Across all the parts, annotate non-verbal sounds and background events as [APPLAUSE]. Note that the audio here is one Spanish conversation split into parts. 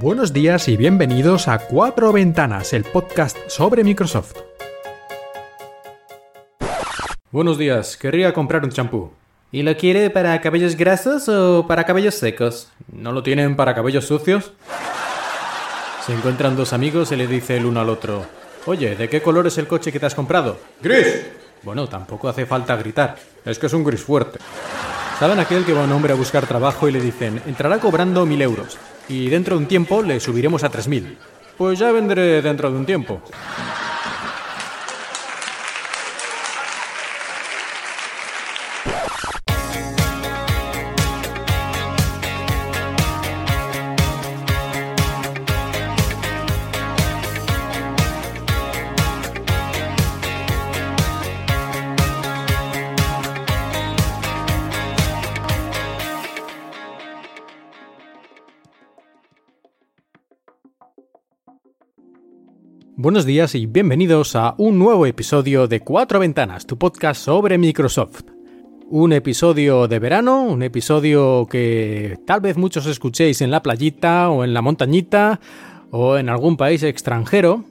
Buenos días y bienvenidos a Cuatro Ventanas, el podcast sobre Microsoft. Buenos días, querría comprar un champú. ¿Y lo quiere para cabellos grasos o para cabellos secos? ¿No lo tienen para cabellos sucios? Se encuentran dos amigos y le dice el uno al otro, Oye, ¿de qué color es el coche que te has comprado? ¡Gris! Bueno, tampoco hace falta gritar, es que es un gris fuerte. Saben aquel que va un hombre a buscar trabajo y le dicen, entrará cobrando mil euros y dentro de un tiempo le subiremos a tres mil. Pues ya vendré dentro de un tiempo. Buenos días y bienvenidos a un nuevo episodio de Cuatro Ventanas, tu podcast sobre Microsoft. Un episodio de verano, un episodio que tal vez muchos escuchéis en la playita o en la montañita o en algún país extranjero.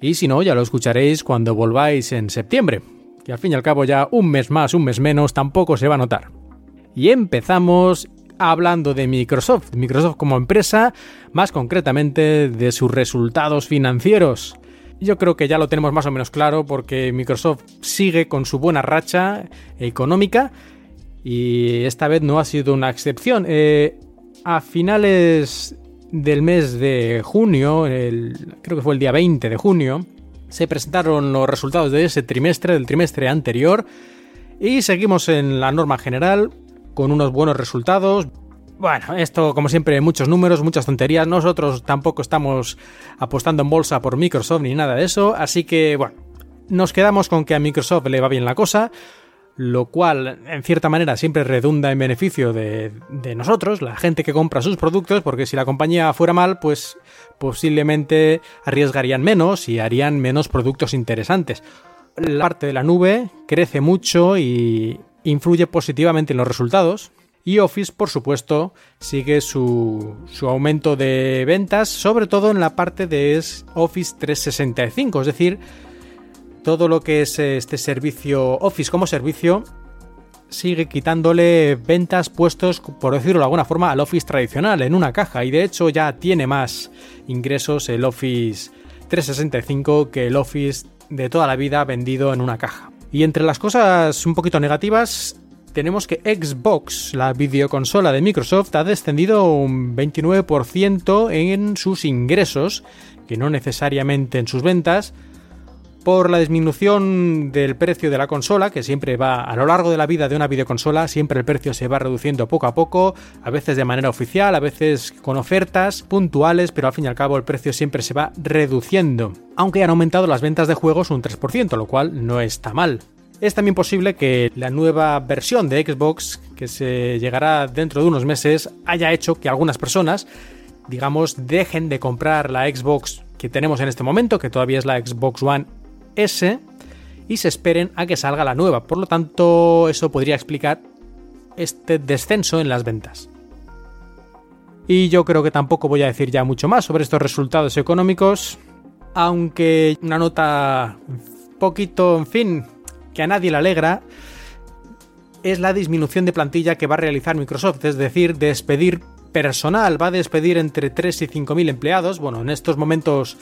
Y si no, ya lo escucharéis cuando volváis en septiembre, que al fin y al cabo ya un mes más, un mes menos, tampoco se va a notar. Y empezamos hablando de Microsoft, Microsoft como empresa, más concretamente de sus resultados financieros. Yo creo que ya lo tenemos más o menos claro porque Microsoft sigue con su buena racha económica y esta vez no ha sido una excepción. Eh, a finales del mes de junio, creo que fue el día 20 de junio, se presentaron los resultados de ese trimestre, del trimestre anterior, y seguimos en la norma general con unos buenos resultados. Bueno, esto como siempre, muchos números, muchas tonterías. Nosotros tampoco estamos apostando en bolsa por Microsoft ni nada de eso. Así que, bueno, nos quedamos con que a Microsoft le va bien la cosa. Lo cual, en cierta manera, siempre redunda en beneficio de, de nosotros, la gente que compra sus productos, porque si la compañía fuera mal, pues posiblemente arriesgarían menos y harían menos productos interesantes. La parte de la nube crece mucho y, influye positivamente en los resultados. Y Office, por supuesto, sigue su, aumento de ventas, sobre todo en la parte de Office 365, es decir, todo lo que es este servicio Office como servicio sigue quitándole ventas puestos, por decirlo de alguna forma, al Office tradicional en una caja y de hecho ya tiene más ingresos el Office 365 que el Office de toda la vida vendido en una caja. Y entre las cosas un poquito negativas, tenemos que Xbox, la videoconsola de Microsoft, ha descendido un 29% en sus ingresos, que no necesariamente en sus ventas, por la disminución del precio de la consola, que siempre va a lo largo de la vida de una videoconsola, siempre el precio se va reduciendo poco a poco, a veces de manera oficial, a veces con ofertas puntuales, pero al fin y al cabo el precio siempre se va reduciendo, aunque han aumentado las ventas de juegos un 3%, lo cual no está mal. Es también posible que la nueva versión de Xbox, que se llegará dentro de unos meses, haya hecho que algunas personas, digamos, dejen de comprar la Xbox que tenemos en este momento, que todavía es la Xbox One S y se esperen a que salga la nueva. Por lo tanto, eso podría explicar este descenso en las ventas. Y yo creo que tampoco voy a decir ya mucho más sobre estos resultados económicos, aunque una nota poquito, en fin, que a nadie le alegra, es la disminución de plantilla que va a realizar Microsoft, es decir, despedir personal, va a despedir entre 3 y 5 mil empleados. Bueno, en estos momentos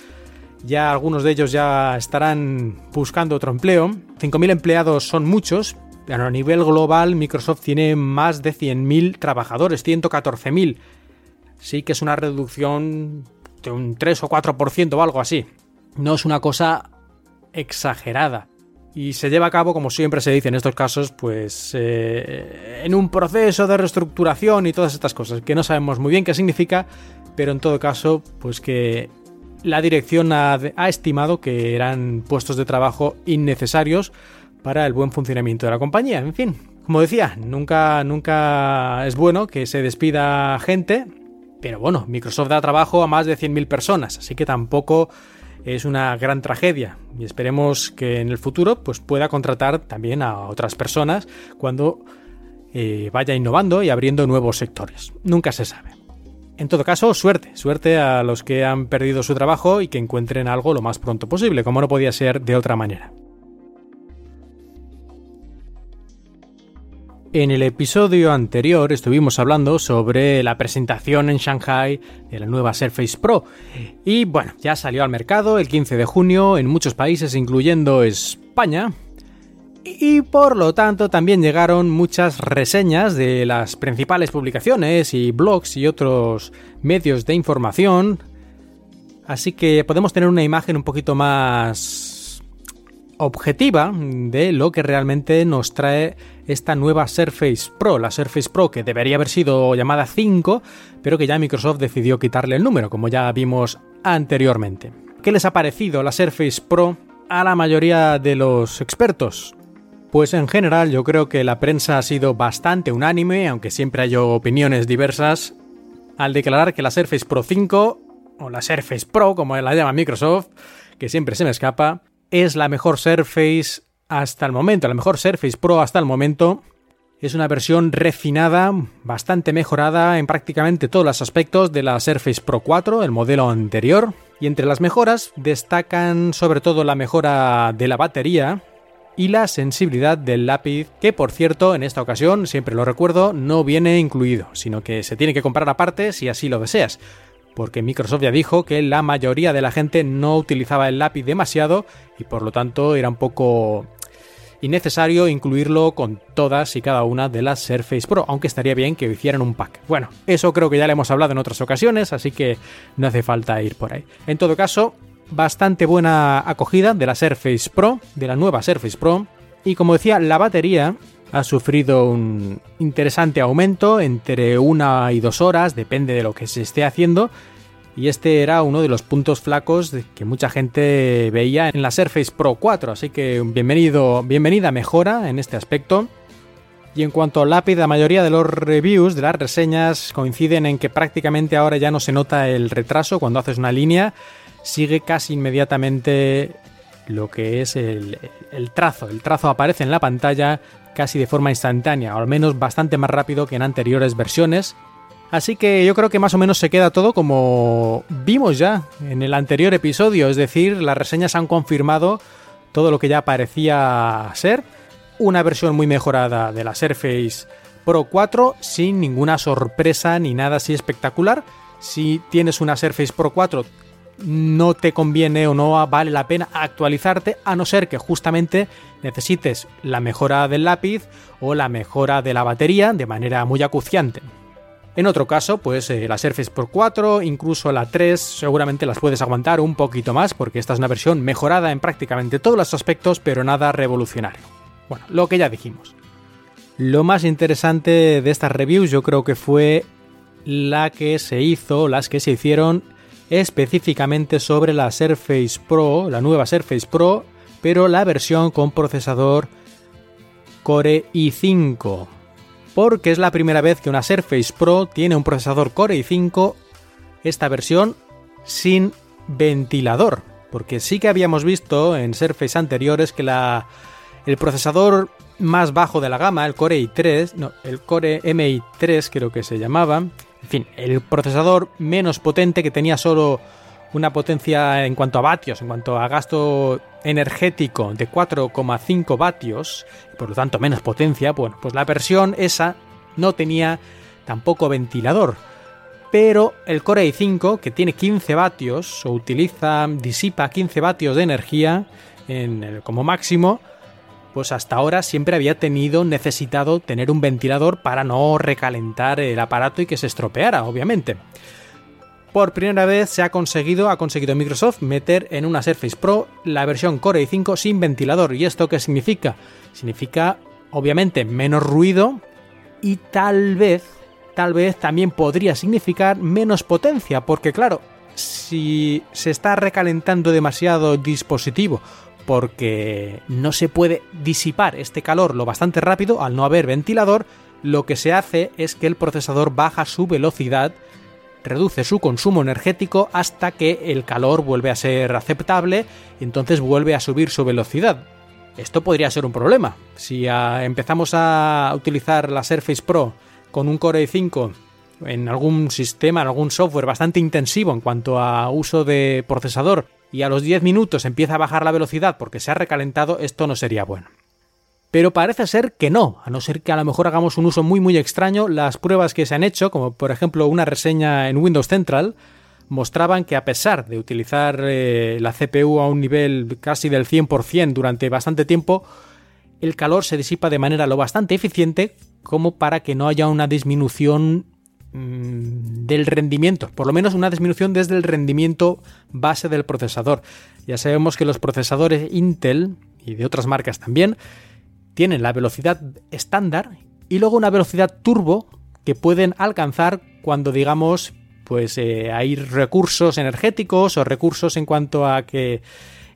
ya algunos de ellos ya estarán buscando otro empleo. 5.000 empleados son muchos, pero a nivel global Microsoft tiene más de 100.000 trabajadores, 114.000. Sí que es una reducción de un 3 o 4% o algo así. No es una cosa exagerada. Y se lleva a cabo, como siempre se dice en estos casos, pues eh, en un proceso de reestructuración y todas estas cosas, que no sabemos muy bien qué significa, pero en todo caso, pues que la dirección ha, estimado que eran puestos de trabajo innecesarios para el buen funcionamiento de la compañía. En fin, como decía, nunca, nunca es bueno que se despida gente, pero bueno, Microsoft da trabajo a más de 100.000 personas, así que tampoco es una gran tragedia y esperemos que en el futuro pues, pueda contratar también a otras personas cuando eh, vaya innovando y abriendo nuevos sectores. Nunca se sabe. En todo caso, suerte, suerte a los que han perdido su trabajo y que encuentren algo lo más pronto posible, como no podía ser de otra manera. En el episodio anterior estuvimos hablando sobre la presentación en Shanghai de la nueva Surface Pro. Y bueno, ya salió al mercado el 15 de junio en muchos países incluyendo España. Y por lo tanto también llegaron muchas reseñas de las principales publicaciones y blogs y otros medios de información. Así que podemos tener una imagen un poquito más objetiva de lo que realmente nos trae esta nueva Surface Pro, la Surface Pro que debería haber sido llamada 5, pero que ya Microsoft decidió quitarle el número, como ya vimos anteriormente. ¿Qué les ha parecido la Surface Pro a la mayoría de los expertos? Pues en general yo creo que la prensa ha sido bastante unánime, aunque siempre hay opiniones diversas, al declarar que la Surface Pro 5, o la Surface Pro como la llama Microsoft, que siempre se me escapa, es la mejor Surface hasta el momento, la mejor Surface Pro hasta el momento. Es una versión refinada, bastante mejorada en prácticamente todos los aspectos de la Surface Pro 4, el modelo anterior. Y entre las mejoras destacan sobre todo la mejora de la batería y la sensibilidad del lápiz, que por cierto en esta ocasión, siempre lo recuerdo, no viene incluido, sino que se tiene que comprar aparte si así lo deseas porque Microsoft ya dijo que la mayoría de la gente no utilizaba el lápiz demasiado y por lo tanto era un poco innecesario incluirlo con todas y cada una de las Surface Pro, aunque estaría bien que hicieran un pack. Bueno, eso creo que ya le hemos hablado en otras ocasiones, así que no hace falta ir por ahí. En todo caso, bastante buena acogida de la Surface Pro, de la nueva Surface Pro, y como decía, la batería ha sufrido un interesante aumento entre una y dos horas, depende de lo que se esté haciendo. Y este era uno de los puntos flacos que mucha gente veía en la Surface Pro 4, así que bienvenido, bienvenida mejora en este aspecto. Y en cuanto al lápiz, la mayoría de los reviews, de las reseñas, coinciden en que prácticamente ahora ya no se nota el retraso cuando haces una línea, sigue casi inmediatamente lo que es el, el, trazo. El trazo aparece en la pantalla casi de forma instantánea, o al menos bastante más rápido que en anteriores versiones. Así que yo creo que más o menos se queda todo como vimos ya en el anterior episodio, es decir, las reseñas han confirmado todo lo que ya parecía ser, una versión muy mejorada de la Surface Pro 4 sin ninguna sorpresa ni nada así espectacular. Si tienes una Surface Pro 4 no te conviene o no vale la pena actualizarte a no ser que justamente necesites la mejora del lápiz o la mejora de la batería de manera muy acuciante. En otro caso, pues eh, la Surface Pro 4, incluso la 3, seguramente las puedes aguantar un poquito más porque esta es una versión mejorada en prácticamente todos los aspectos, pero nada revolucionario. Bueno, lo que ya dijimos. Lo más interesante de estas reviews yo creo que fue la que se hizo, las que se hicieron específicamente sobre la Surface Pro, la nueva Surface Pro, pero la versión con procesador Core i5. Porque es la primera vez que una Surface Pro tiene un procesador Core i5, esta versión sin ventilador. Porque sí que habíamos visto en Surface anteriores que la, el procesador más bajo de la gama, el Core i3, no, el Core MI3 creo que se llamaba, en fin, el procesador menos potente que tenía solo una potencia en cuanto a vatios, en cuanto a gasto energético de 4,5 vatios, y por lo tanto menos potencia, bueno, pues la versión esa no tenía tampoco ventilador. Pero el Core i5, que tiene 15 vatios, o utiliza, disipa 15 vatios de energía en como máximo, pues hasta ahora siempre había tenido necesitado tener un ventilador para no recalentar el aparato y que se estropeara, obviamente. Por primera vez se ha conseguido, ha conseguido Microsoft meter en una Surface Pro la versión Core i5 sin ventilador. ¿Y esto qué significa? Significa, obviamente, menos ruido y tal vez, tal vez también podría significar menos potencia, porque claro, si se está recalentando demasiado el dispositivo porque no se puede disipar este calor lo bastante rápido al no haber ventilador, lo que se hace es que el procesador baja su velocidad, reduce su consumo energético hasta que el calor vuelve a ser aceptable y entonces vuelve a subir su velocidad. Esto podría ser un problema. Si empezamos a utilizar la Surface Pro con un Core i5 en algún sistema, en algún software bastante intensivo en cuanto a uso de procesador y a los 10 minutos empieza a bajar la velocidad porque se ha recalentado, esto no sería bueno. Pero parece ser que no, a no ser que a lo mejor hagamos un uso muy muy extraño, las pruebas que se han hecho, como por ejemplo una reseña en Windows Central, mostraban que a pesar de utilizar eh, la CPU a un nivel casi del 100% durante bastante tiempo, el calor se disipa de manera lo bastante eficiente como para que no haya una disminución del rendimiento, por lo menos una disminución desde el rendimiento base del procesador. Ya sabemos que los procesadores Intel y de otras marcas también tienen la velocidad estándar y luego una velocidad turbo que pueden alcanzar cuando digamos pues eh, hay recursos energéticos o recursos en cuanto a que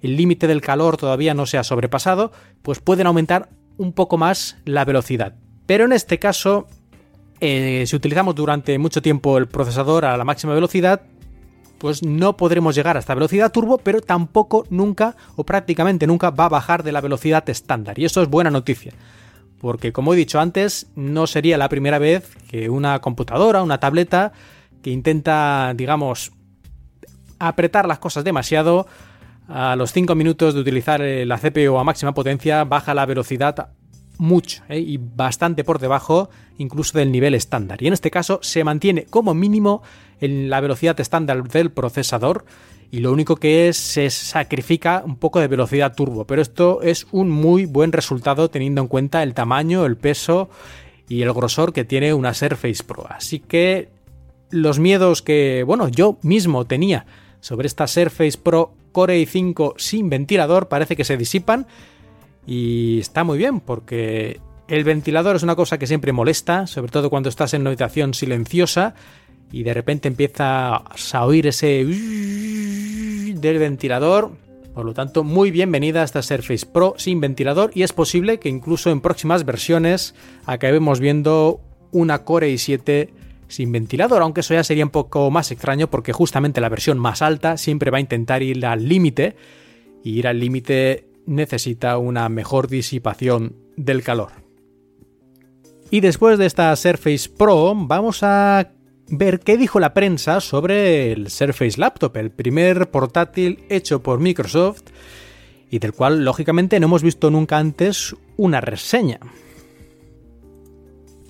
el límite del calor todavía no se ha sobrepasado, pues pueden aumentar un poco más la velocidad. Pero en este caso, eh, si utilizamos durante mucho tiempo el procesador a la máxima velocidad, pues no podremos llegar a esta velocidad turbo, pero tampoco nunca o prácticamente nunca va a bajar de la velocidad estándar. Y eso es buena noticia. Porque como he dicho antes, no sería la primera vez que una computadora, una tableta, que intenta, digamos, apretar las cosas demasiado, a los 5 minutos de utilizar la CPU a máxima potencia baja la velocidad mucho eh, y bastante por debajo incluso del nivel estándar. Y en este caso se mantiene como mínimo en la velocidad estándar del procesador y lo único que es se sacrifica un poco de velocidad turbo. Pero esto es un muy buen resultado teniendo en cuenta el tamaño, el peso y el grosor que tiene una Surface Pro. Así que los miedos que, bueno, yo mismo tenía sobre esta Surface Pro Core i5 sin ventilador parece que se disipan y está muy bien porque el ventilador es una cosa que siempre molesta, sobre todo cuando estás en una habitación silenciosa y de repente empiezas a oír ese del ventilador. Por lo tanto, muy bienvenida a esta Surface Pro sin ventilador y es posible que incluso en próximas versiones acabemos viendo una Core i7 sin ventilador, aunque eso ya sería un poco más extraño porque justamente la versión más alta siempre va a intentar ir al límite y ir al límite necesita una mejor disipación del calor. Y después de esta Surface Pro vamos a ver qué dijo la prensa sobre el Surface Laptop, el primer portátil hecho por Microsoft y del cual lógicamente no hemos visto nunca antes una reseña.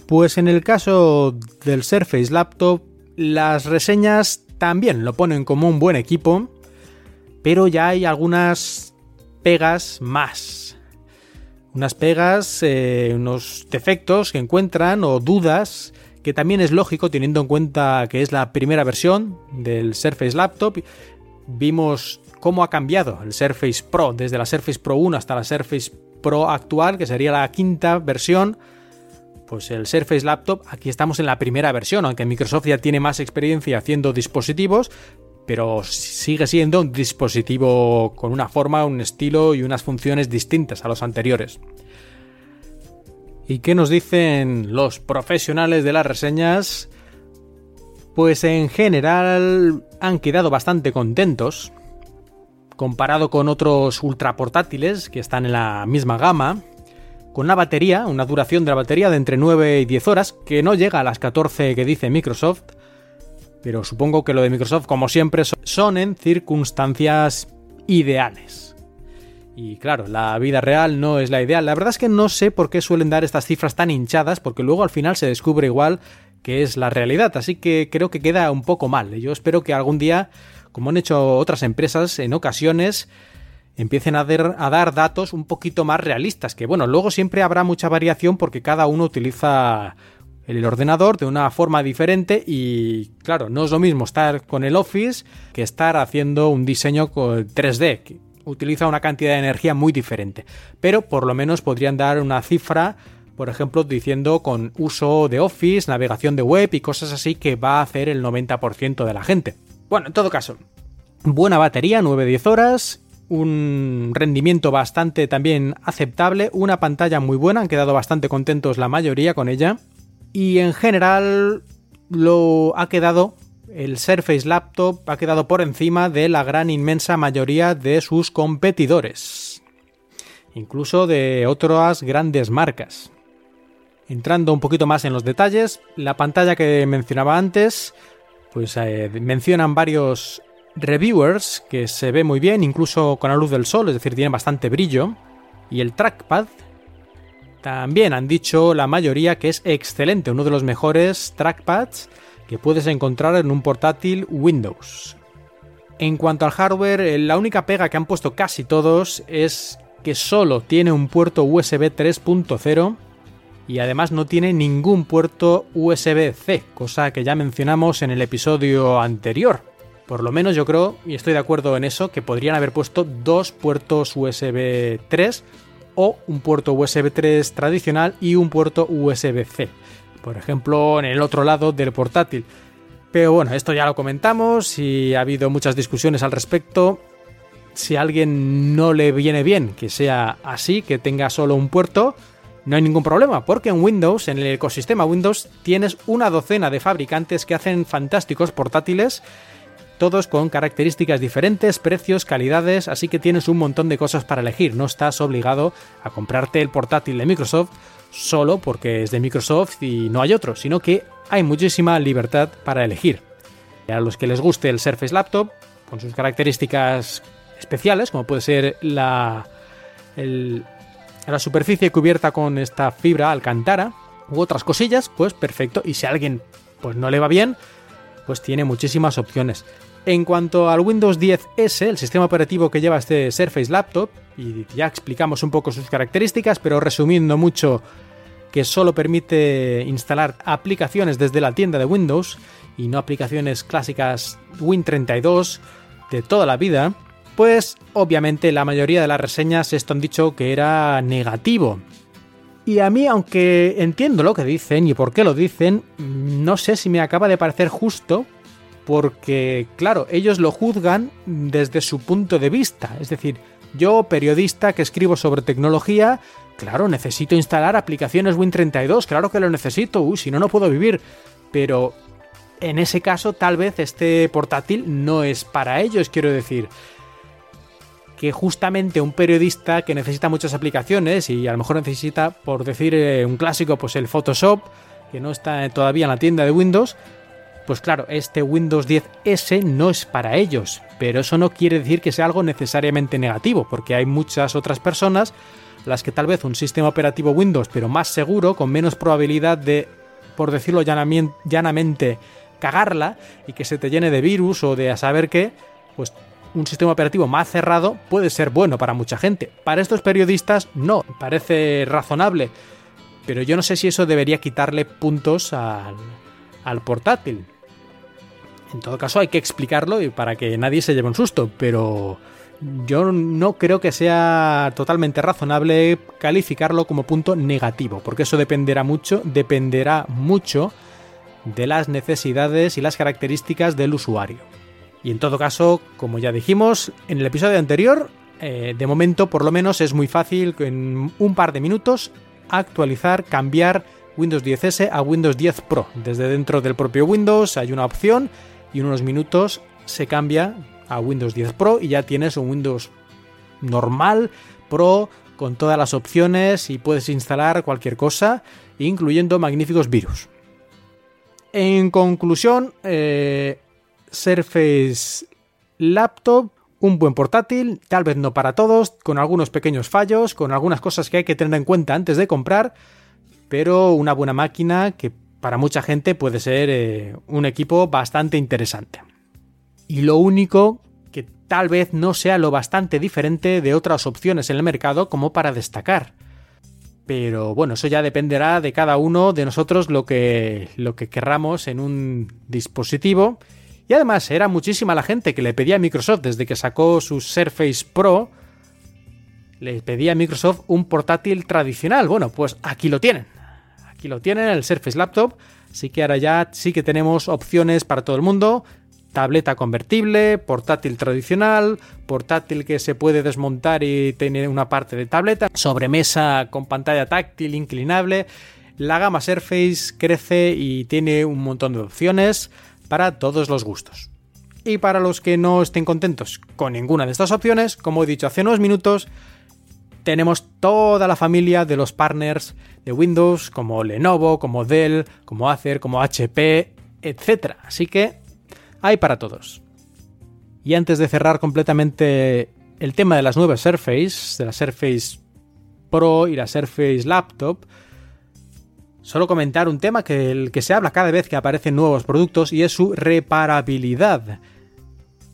Pues en el caso del Surface Laptop, las reseñas también lo ponen como un buen equipo, pero ya hay algunas pegas más. Unas pegas, eh, unos defectos que encuentran o dudas que también es lógico teniendo en cuenta que es la primera versión del Surface Laptop. Vimos cómo ha cambiado el Surface Pro desde la Surface Pro 1 hasta la Surface Pro actual, que sería la quinta versión pues el Surface Laptop, aquí estamos en la primera versión, aunque Microsoft ya tiene más experiencia haciendo dispositivos, pero sigue siendo un dispositivo con una forma, un estilo y unas funciones distintas a los anteriores. ¿Y qué nos dicen los profesionales de las reseñas? Pues en general han quedado bastante contentos, comparado con otros ultra portátiles que están en la misma gama, con una batería, una duración de la batería de entre 9 y 10 horas, que no llega a las 14 que dice Microsoft, pero supongo que lo de Microsoft, como siempre, son en circunstancias ideales. Y claro, la vida real no es la ideal. La verdad es que no sé por qué suelen dar estas cifras tan hinchadas, porque luego al final se descubre igual que es la realidad, así que creo que queda un poco mal. Yo espero que algún día, como han hecho otras empresas en ocasiones, empiecen a, dar datos un poquito más realistas, que bueno, luego siempre habrá mucha variación porque cada uno utiliza el ordenador de una forma diferente y claro, no es lo mismo estar con el Office que estar haciendo un diseño con 3D, que utiliza una cantidad de energía muy diferente, pero por lo menos podrían dar una cifra, por ejemplo, diciendo con uso de Office, navegación de web y cosas así que va a hacer el 90% de la gente. Bueno, en todo caso, buena batería, 9-10 horas, un rendimiento bastante también aceptable, una pantalla muy buena, han quedado bastante contentos la mayoría con ella y en general lo ha quedado el Surface Laptop ha quedado por encima de la gran inmensa mayoría de sus competidores, incluso de otras grandes marcas. Entrando un poquito más en los detalles, la pantalla que mencionaba antes, pues eh, mencionan varios reviewers que se ve muy bien, incluso con la luz del sol, es decir, tiene bastante brillo. Y el trackpad, también han dicho la mayoría que es excelente, uno de los mejores trackpads que puedes encontrar en un portátil Windows. En cuanto al hardware, eh, la única pega que han puesto casi todos es que solo tiene un puerto USB 3.0 y además no tiene ningún puerto USB-C, cosa que ya mencionamos en el episodio anterior. Por lo menos yo creo, y estoy de acuerdo en eso, que podrían haber puesto dos puertos USB 3 o un puerto USB 3 tradicional y un puerto USB-C. Por ejemplo, en el otro lado del portátil. Pero bueno, esto ya lo comentamos y ha habido muchas discusiones al respecto. Si a alguien no le viene bien que sea así, que tenga solo un puerto, no hay ningún problema, porque en Windows, en el ecosistema Windows, tienes una docena de fabricantes que hacen fantásticos portátiles, todos con características diferentes, precios, calidades, así que tienes un montón de cosas para elegir. No estás obligado a comprarte el portátil de Microsoft solo porque es de Microsoft y no hay otro, sino que hay muchísima libertad para elegir. A los que les guste el Surface Laptop, con sus características especiales, como puede ser la, el, la superficie cubierta con esta fibra alcantara u otras cosillas, pues perfecto. Y si a alguien pues no le va bien, pues tiene muchísimas opciones. En cuanto al Windows 10S, el sistema operativo que lleva este Surface Laptop, y ya explicamos un poco sus características, pero resumiendo mucho que solo permite instalar aplicaciones desde la tienda de Windows y no aplicaciones clásicas Win32 de toda la vida, pues obviamente la mayoría de las reseñas esto han dicho que era negativo. Y a mí, aunque entiendo lo que dicen y por qué lo dicen, no sé si me acaba de parecer justo, porque, claro, ellos lo juzgan desde su punto de vista. Es decir, yo, periodista que escribo sobre tecnología, claro, necesito instalar aplicaciones Win32, claro que lo necesito, uy, si no, no puedo vivir. Pero en ese caso, tal vez este portátil no es para ellos, quiero decir que justamente un periodista que necesita muchas aplicaciones y a lo mejor necesita, por decir eh, un clásico, pues el Photoshop, que no está todavía en la tienda de Windows, pues claro, este Windows 10S no es para ellos, pero eso no quiere decir que sea algo necesariamente negativo, porque hay muchas otras personas las que tal vez un sistema operativo Windows, pero más seguro, con menos probabilidad de, por decirlo llanamente, cagarla y que se te llene de virus o de a saber qué, pues un sistema operativo más cerrado puede ser bueno para mucha gente. Para estos periodistas no, parece razonable. Pero yo no sé si eso debería quitarle puntos al, portátil. En todo caso hay que explicarlo y para que nadie se lleve un susto, pero yo no creo que sea totalmente razonable calificarlo como punto negativo, porque eso dependerá mucho, dependerá mucho de las necesidades y las características del usuario. Y en todo caso, como ya dijimos en el episodio anterior, eh, de momento por lo menos es muy fácil en un par de minutos actualizar, cambiar Windows 10S a Windows 10 Pro. Desde dentro del propio Windows hay una opción y en unos minutos se cambia a Windows 10 Pro y ya tienes un Windows normal, Pro, con todas las opciones y puedes instalar cualquier cosa, incluyendo magníficos virus. En conclusión, eh, Surface Laptop, un buen portátil, tal vez no para todos, con algunos pequeños fallos, con algunas cosas que hay que tener en cuenta antes de comprar, pero una buena máquina que para mucha gente puede ser eh, un equipo bastante interesante. Y lo único que tal vez no sea lo bastante diferente de otras opciones en el mercado como para destacar. Pero bueno, eso ya dependerá de cada uno de nosotros lo que, lo que querramos en un dispositivo y además era muchísima la gente que le pedía a Microsoft desde que sacó su Surface Pro, le pedía a Microsoft un portátil tradicional. Bueno, pues aquí lo tienen. Aquí lo tienen, el Surface Laptop. Así que ahora ya sí que tenemos opciones para todo el mundo. Tableta convertible, portátil tradicional, portátil que se puede desmontar y tiene una parte de tableta, sobremesa con pantalla táctil inclinable. La gama Surface crece y tiene un montón de opciones para todos los gustos. Y para los que no estén contentos con ninguna de estas opciones, como he dicho hace unos minutos, tenemos toda la familia de los partners de Windows, como Lenovo, como Dell, como Acer, como HP, etc. Así que hay para todos. Y antes de cerrar completamente el tema de las nuevas Surface, de la Surface Pro y la Surface Laptop, solo comentar un tema que, el que se habla cada vez que aparecen nuevos productos y es su reparabilidad.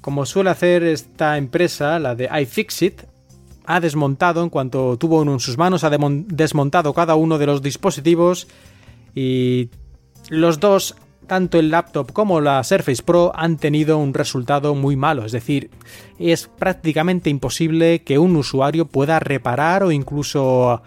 Como suele hacer esta empresa, la de iFixit, ha desmontado en cuanto tuvo uno en sus manos, ha desmontado cada uno de los dispositivos y los dos, tanto el laptop como la Surface Pro, han tenido un resultado muy malo. Es decir, es prácticamente imposible que un usuario pueda reparar o incluso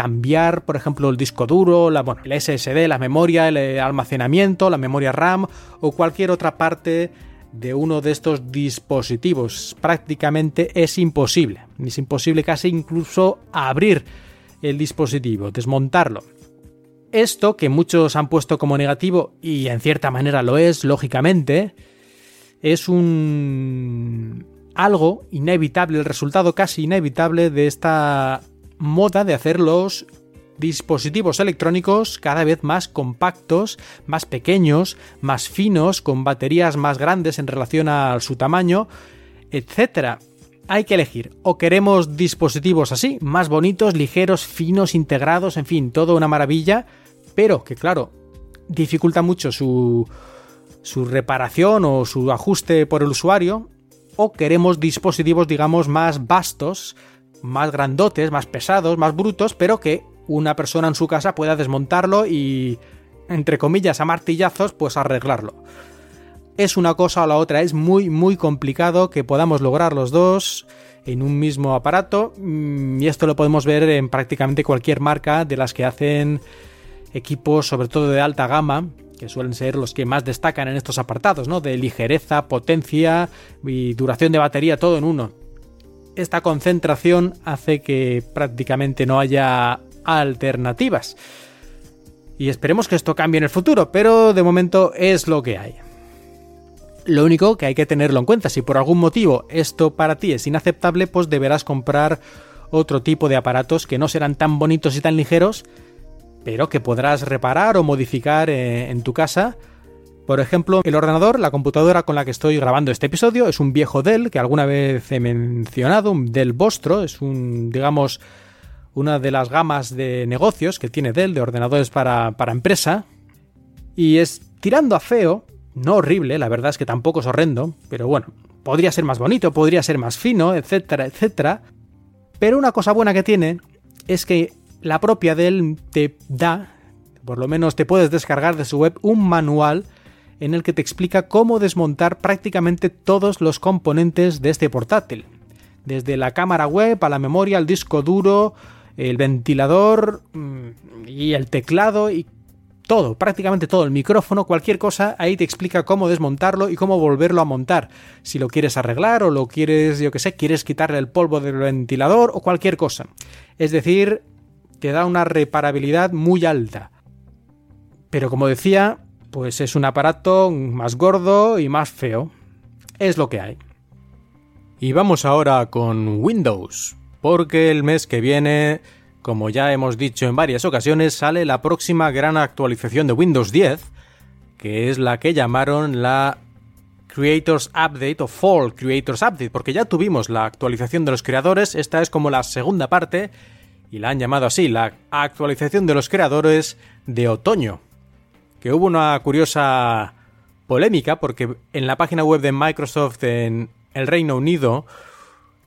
cambiar, por ejemplo, el disco duro, la, el SSD, la memoria, el almacenamiento, la memoria RAM o cualquier otra parte de uno de estos dispositivos. Prácticamente es imposible. Es imposible casi incluso abrir el dispositivo, desmontarlo. Esto que muchos han puesto como negativo, y en cierta manera lo es, lógicamente, es un algo inevitable, el resultado casi inevitable de esta moda de hacer los dispositivos electrónicos cada vez más compactos, más pequeños, más finos, con baterías más grandes en relación a su tamaño, etc. Hay que elegir, o queremos dispositivos así, más bonitos, ligeros, finos, integrados, en fin, todo una maravilla, pero que claro, dificulta mucho su, su reparación o su ajuste por el usuario, o queremos dispositivos, digamos, más vastos, más grandotes, más pesados, más brutos, pero que una persona en su casa pueda desmontarlo y, entre comillas, a martillazos, pues arreglarlo. Es una cosa o la otra, es muy, muy complicado que podamos lograr los dos en un mismo aparato mm, y esto lo podemos ver en prácticamente cualquier marca de las que hacen equipos, sobre todo de alta gama, que suelen ser los que más destacan en estos apartados, ¿no? De ligereza, potencia y duración de batería, todo en uno. Esta concentración hace que prácticamente no haya alternativas. Y esperemos que esto cambie en el futuro, pero de momento es lo que hay. Lo único que hay que tenerlo en cuenta, si por algún motivo esto para ti es inaceptable, pues deberás comprar otro tipo de aparatos que no serán tan bonitos y tan ligeros, pero que podrás reparar o modificar eh, en tu casa. Por ejemplo, el ordenador, la computadora con la que estoy grabando este episodio, es un viejo Dell que alguna vez he mencionado, un Dell Vostro, es un, digamos, una de las gamas de negocios que tiene Dell, de ordenadores para, para empresa, y es tirando a feo, no horrible, la verdad es que tampoco es horrendo, pero bueno, podría ser más bonito, podría ser más fino, etcétera, etcétera. Pero una cosa buena que tiene es que la propia Dell te da, por lo menos te puedes descargar de su web, un manual en el que te explica cómo desmontar prácticamente todos los componentes de este portátil. Desde la cámara web a la memoria, al disco duro, el ventilador mm, y el teclado y todo, prácticamente todo, el micrófono, cualquier cosa, ahí te explica cómo desmontarlo y cómo volverlo a montar. Si lo quieres arreglar o lo quieres, yo que sé, quieres quitarle el polvo del ventilador o cualquier cosa. Es decir, te da una reparabilidad muy alta. Pero como decía, pues es un aparato más gordo y más feo. Es lo que hay. Y vamos ahora con Windows porque el mes que viene, como ya hemos dicho en varias ocasiones, sale la próxima gran actualización de Windows 10, que es la que llamaron la Creators Update o Fall Creators Update, porque ya tuvimos la actualización de los creadores, esta es como la segunda parte, y la han llamado así, la actualización de los creadores de otoño, que hubo una curiosa polémica, porque en la página web de Microsoft en el Reino Unido,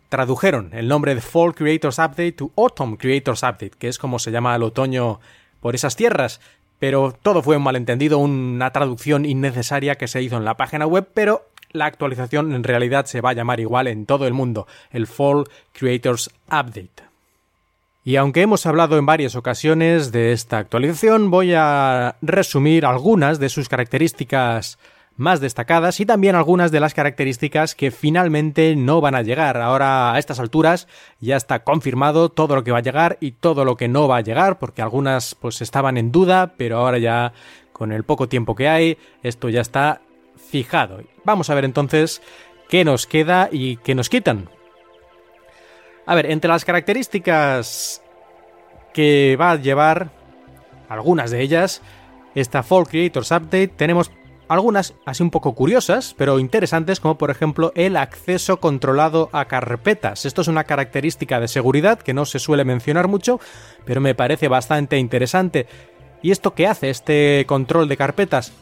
tradujeron el nombre de Fall Creators Update to Autumn Creators Update, que es como se llama el otoño por esas tierras. Pero todo fue un malentendido, una traducción innecesaria que se hizo en la página web, pero la actualización en realidad se va a llamar igual en todo el mundo, el Fall Creators Update. Y aunque hemos hablado en varias ocasiones de esta actualización, voy a resumir algunas de sus características más destacadas y también algunas de las características que finalmente no van a llegar. Ahora a estas alturas ya está confirmado todo lo que va a llegar y todo lo que no va a llegar porque algunas pues estaban en duda, pero ahora ya con el poco tiempo que hay esto ya está fijado. Vamos a ver entonces qué nos queda y qué nos quitan. A ver, entre las características que va a llevar, algunas de ellas, esta Fall Creators Update, tenemos algunas así un poco curiosas, pero interesantes, como por ejemplo el acceso controlado a carpetas. Esto es una característica de seguridad que no se suele mencionar mucho, pero me parece bastante interesante. ¿Y esto qué hace este control de carpetas?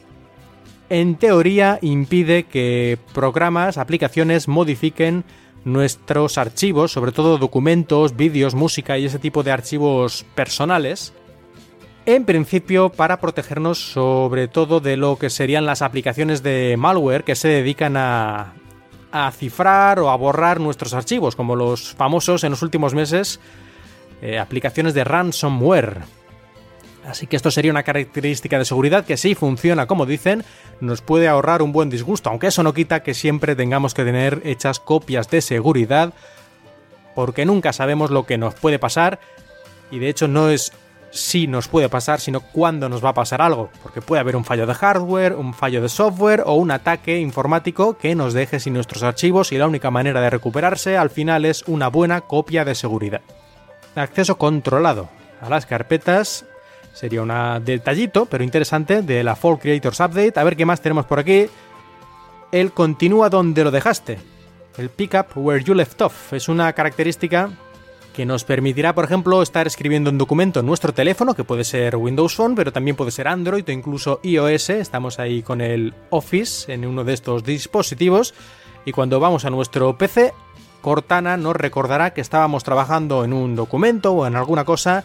En teoría impide que programas, aplicaciones modifiquen nuestros archivos, sobre todo documentos, vídeos, música y ese tipo de archivos personales, en principio para protegernos sobre todo de lo que serían las aplicaciones de malware que se dedican a, cifrar o a borrar nuestros archivos, como los famosos en los últimos meses eh, aplicaciones de ransomware. Así que esto sería una característica de seguridad que si funciona como dicen, nos puede ahorrar un buen disgusto, aunque eso no quita que siempre tengamos que tener hechas copias de seguridad, porque nunca sabemos lo que nos puede pasar, y de hecho no es si nos puede pasar, sino cuándo nos va a pasar algo, porque puede haber un fallo de hardware, un fallo de software o un ataque informático que nos deje sin nuestros archivos y la única manera de recuperarse al final es una buena copia de seguridad. Acceso controlado a las carpetas sería un detallito, pero interesante, de la Fall Creators Update. A ver qué más tenemos por aquí. El continúa donde lo dejaste. El pick up where you left off. Es una característica que nos permitirá, por ejemplo, estar escribiendo un documento en nuestro teléfono, que puede ser Windows Phone, pero también puede ser Android o incluso iOS. Estamos ahí con el Office en uno de estos dispositivos. Y cuando vamos a nuestro PC, Cortana nos recordará que estábamos trabajando en un documento o en alguna cosa.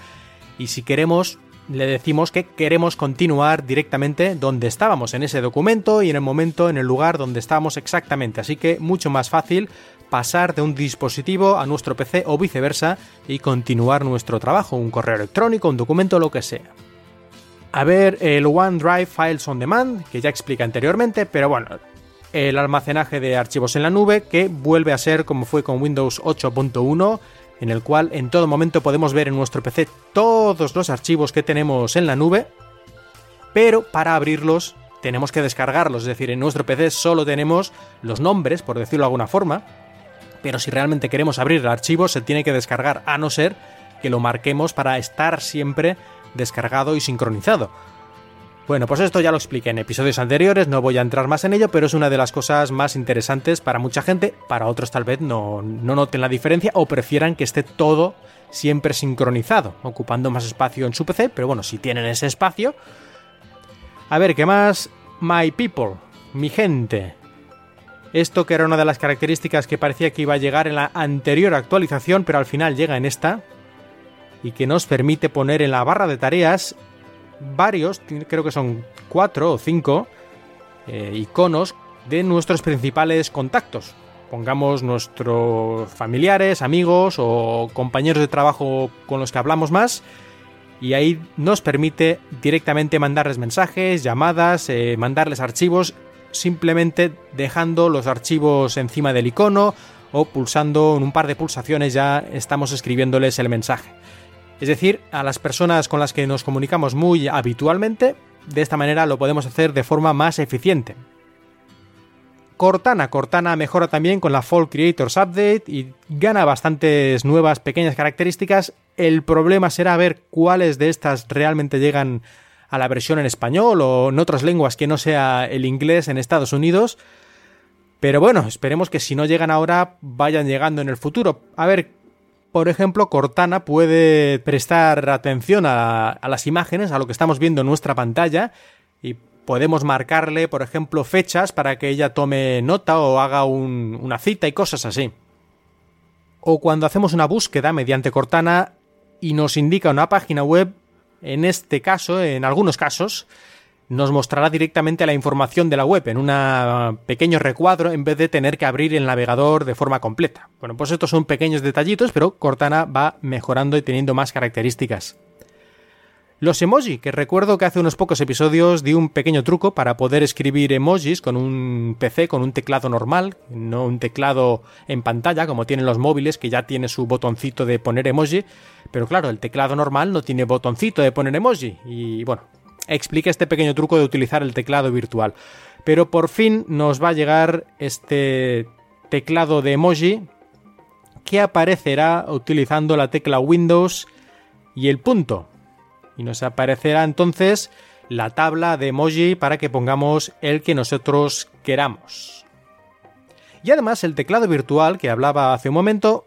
Y si queremos, le decimos que queremos continuar directamente donde estábamos en ese documento y en el momento, en el lugar donde estábamos exactamente. Así que mucho más fácil pasar de un dispositivo a nuestro PC o viceversa y continuar nuestro trabajo, un correo electrónico, un documento, lo que sea. A ver, el OneDrive Files on Demand, que ya expliqué anteriormente, pero bueno, el almacenaje de archivos en la nube que vuelve a ser como fue con Windows 8.1, en el cual en todo momento podemos ver en nuestro PC todos los archivos que tenemos en la nube, pero para abrirlos tenemos que descargarlos, es decir, en nuestro PC solo tenemos los nombres, por decirlo de alguna forma, pero si realmente queremos abrir el archivo se tiene que descargar, a no ser que lo marquemos para estar siempre descargado y sincronizado. Bueno, pues esto ya lo expliqué en episodios anteriores, no voy a entrar más en ello, pero es una de las cosas más interesantes para mucha gente, para otros tal vez no, no noten la diferencia o prefieran que esté todo siempre sincronizado, ocupando más espacio en su PC, pero bueno, si tienen ese espacio... A ver, ¿qué más? My people, mi gente. Esto que era una de las características que parecía que iba a llegar en la anterior actualización, pero al final llega en esta, y que nos permite poner en la barra de tareas varios, creo que son cuatro o cinco, eh, iconos de nuestros principales contactos. Pongamos nuestros familiares, amigos o compañeros de trabajo con los que hablamos más. Y ahí nos permite directamente mandarles mensajes, llamadas, eh, mandarles archivos simplemente dejando los archivos encima del icono o pulsando en un par de pulsaciones ya estamos escribiéndoles el mensaje. Es decir, a las personas con las que nos comunicamos muy habitualmente, de esta manera lo podemos hacer de forma más eficiente. Cortana. Cortana mejora también con la Fall Creators Update y gana bastantes nuevas pequeñas características. El problema será ver cuáles de estas realmente llegan a la versión en español o en otras lenguas que no sea el inglés en Estados Unidos. Pero bueno, esperemos que si no llegan ahora, vayan llegando en el futuro. A ver, por ejemplo, Cortana puede prestar atención a, las imágenes, a lo que estamos viendo en nuestra pantalla, y podemos marcarle, por ejemplo, fechas para que ella tome nota o haga una cita y cosas así. O cuando hacemos una búsqueda mediante Cortana y nos indica una página web, en este caso, en algunos casos, nos mostrará directamente la información de la web en un pequeño recuadro en vez de tener que abrir el navegador de forma completa. Bueno, pues estos son pequeños detallitos, pero Cortana va mejorando y teniendo más características. Los emoji, que recuerdo que hace unos pocos episodios di un pequeño truco para poder escribir emojis con un PC, con un teclado normal, no un teclado en pantalla como tienen los móviles que ya tiene su botoncito de poner emoji, pero claro, el teclado normal no tiene botoncito de poner emoji y bueno, expliqué este pequeño truco de utilizar el teclado virtual. Pero por fin nos va a llegar este teclado de emoji que aparecerá utilizando la tecla Windows y el punto. Y nos aparecerá entonces la tabla de emoji para que pongamos el que nosotros queramos. Y además el teclado virtual que hablaba hace un momento,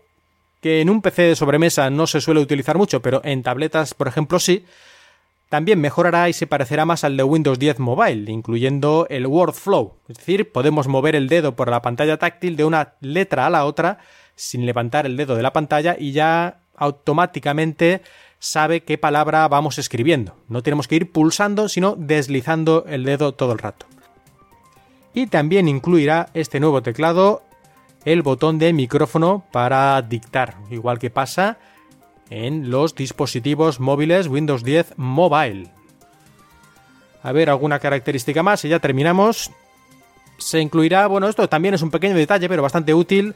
que en un PC de sobremesa no se suele utilizar mucho, pero en tabletas, por ejemplo, sí, también mejorará y se parecerá más al de Windows 10 Mobile, incluyendo el Workflow. Es decir, podemos mover el dedo por la pantalla táctil de una letra a la otra sin levantar el dedo de la pantalla y ya automáticamente sabe qué palabra vamos escribiendo. No tenemos que ir pulsando, sino deslizando el dedo todo el rato. Y también incluirá este nuevo teclado el botón de micrófono para dictar, igual que pasa en los dispositivos móviles Windows 10 Mobile. A ver, alguna característica más y ya terminamos. Se incluirá, bueno, esto también es un pequeño detalle, pero bastante útil,